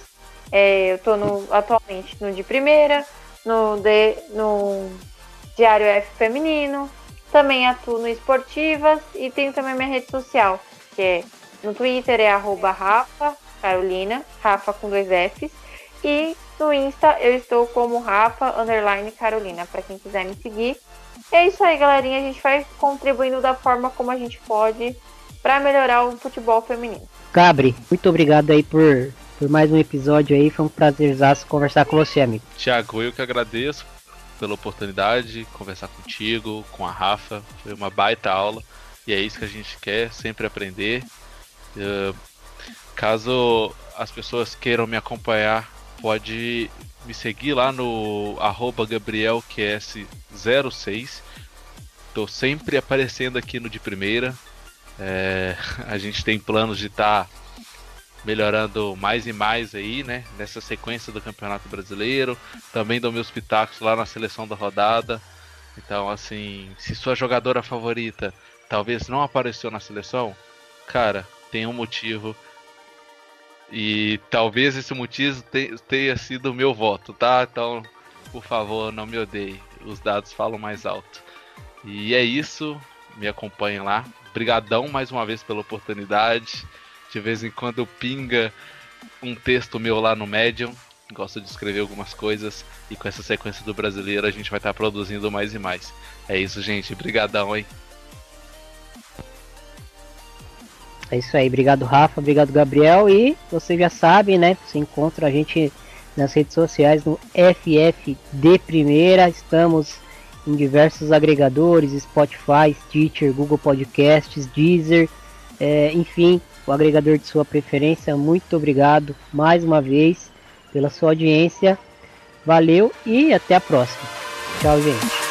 É, eu estou atualmente no de primeira no, de, no Diário F Feminino. Também atuo no Esportivas e tenho também minha rede social, que é no Twitter é arroba Rafa Carolina, Rafa com dois Fs. E no Insta eu estou como Rafa Underline Carolina, para quem quiser me seguir. É isso aí, galerinha. A gente vai contribuindo da forma como a gente pode para melhorar o futebol feminino. Gabri, muito obrigado aí por por mais um episódio aí. Foi um prazerzaço conversar com você, amigo. Tiago, eu que agradeço pela oportunidade de conversar contigo, com a Rafa. Foi uma baita aula e é isso que a gente quer, sempre aprender. Uh, caso as pessoas queiram me acompanhar, pode me seguir lá no GabrielQS06. Estou sempre aparecendo aqui no de primeira. É, a gente tem planos de estar tá melhorando mais e mais aí, né? Nessa sequência do Campeonato Brasileiro. Também dou meus pitacos lá na seleção da rodada. Então, assim, se sua jogadora favorita talvez não apareceu na seleção, cara, tem um motivo. E talvez esse motivo tenha sido o meu voto, tá? Então, por favor, não me odeie. Os dados falam mais alto. E é isso. Me acompanhem lá. Obrigadão mais uma vez pela oportunidade. De vez em quando pinga um texto meu lá no Medium. Gosto de escrever algumas coisas. E com essa sequência do brasileiro a gente vai estar produzindo mais e mais. É isso, gente. Obrigadão, hein? É isso aí. Obrigado, Rafa. Obrigado, Gabriel. E você já sabe, né? Você encontra a gente nas redes sociais no FFD Primeira. Estamos em diversos agregadores, Spotify, Stitcher, Google Podcasts, Deezer, é, enfim, o agregador de sua preferência. Muito obrigado mais uma vez pela sua audiência. Valeu e até a próxima. Tchau, gente.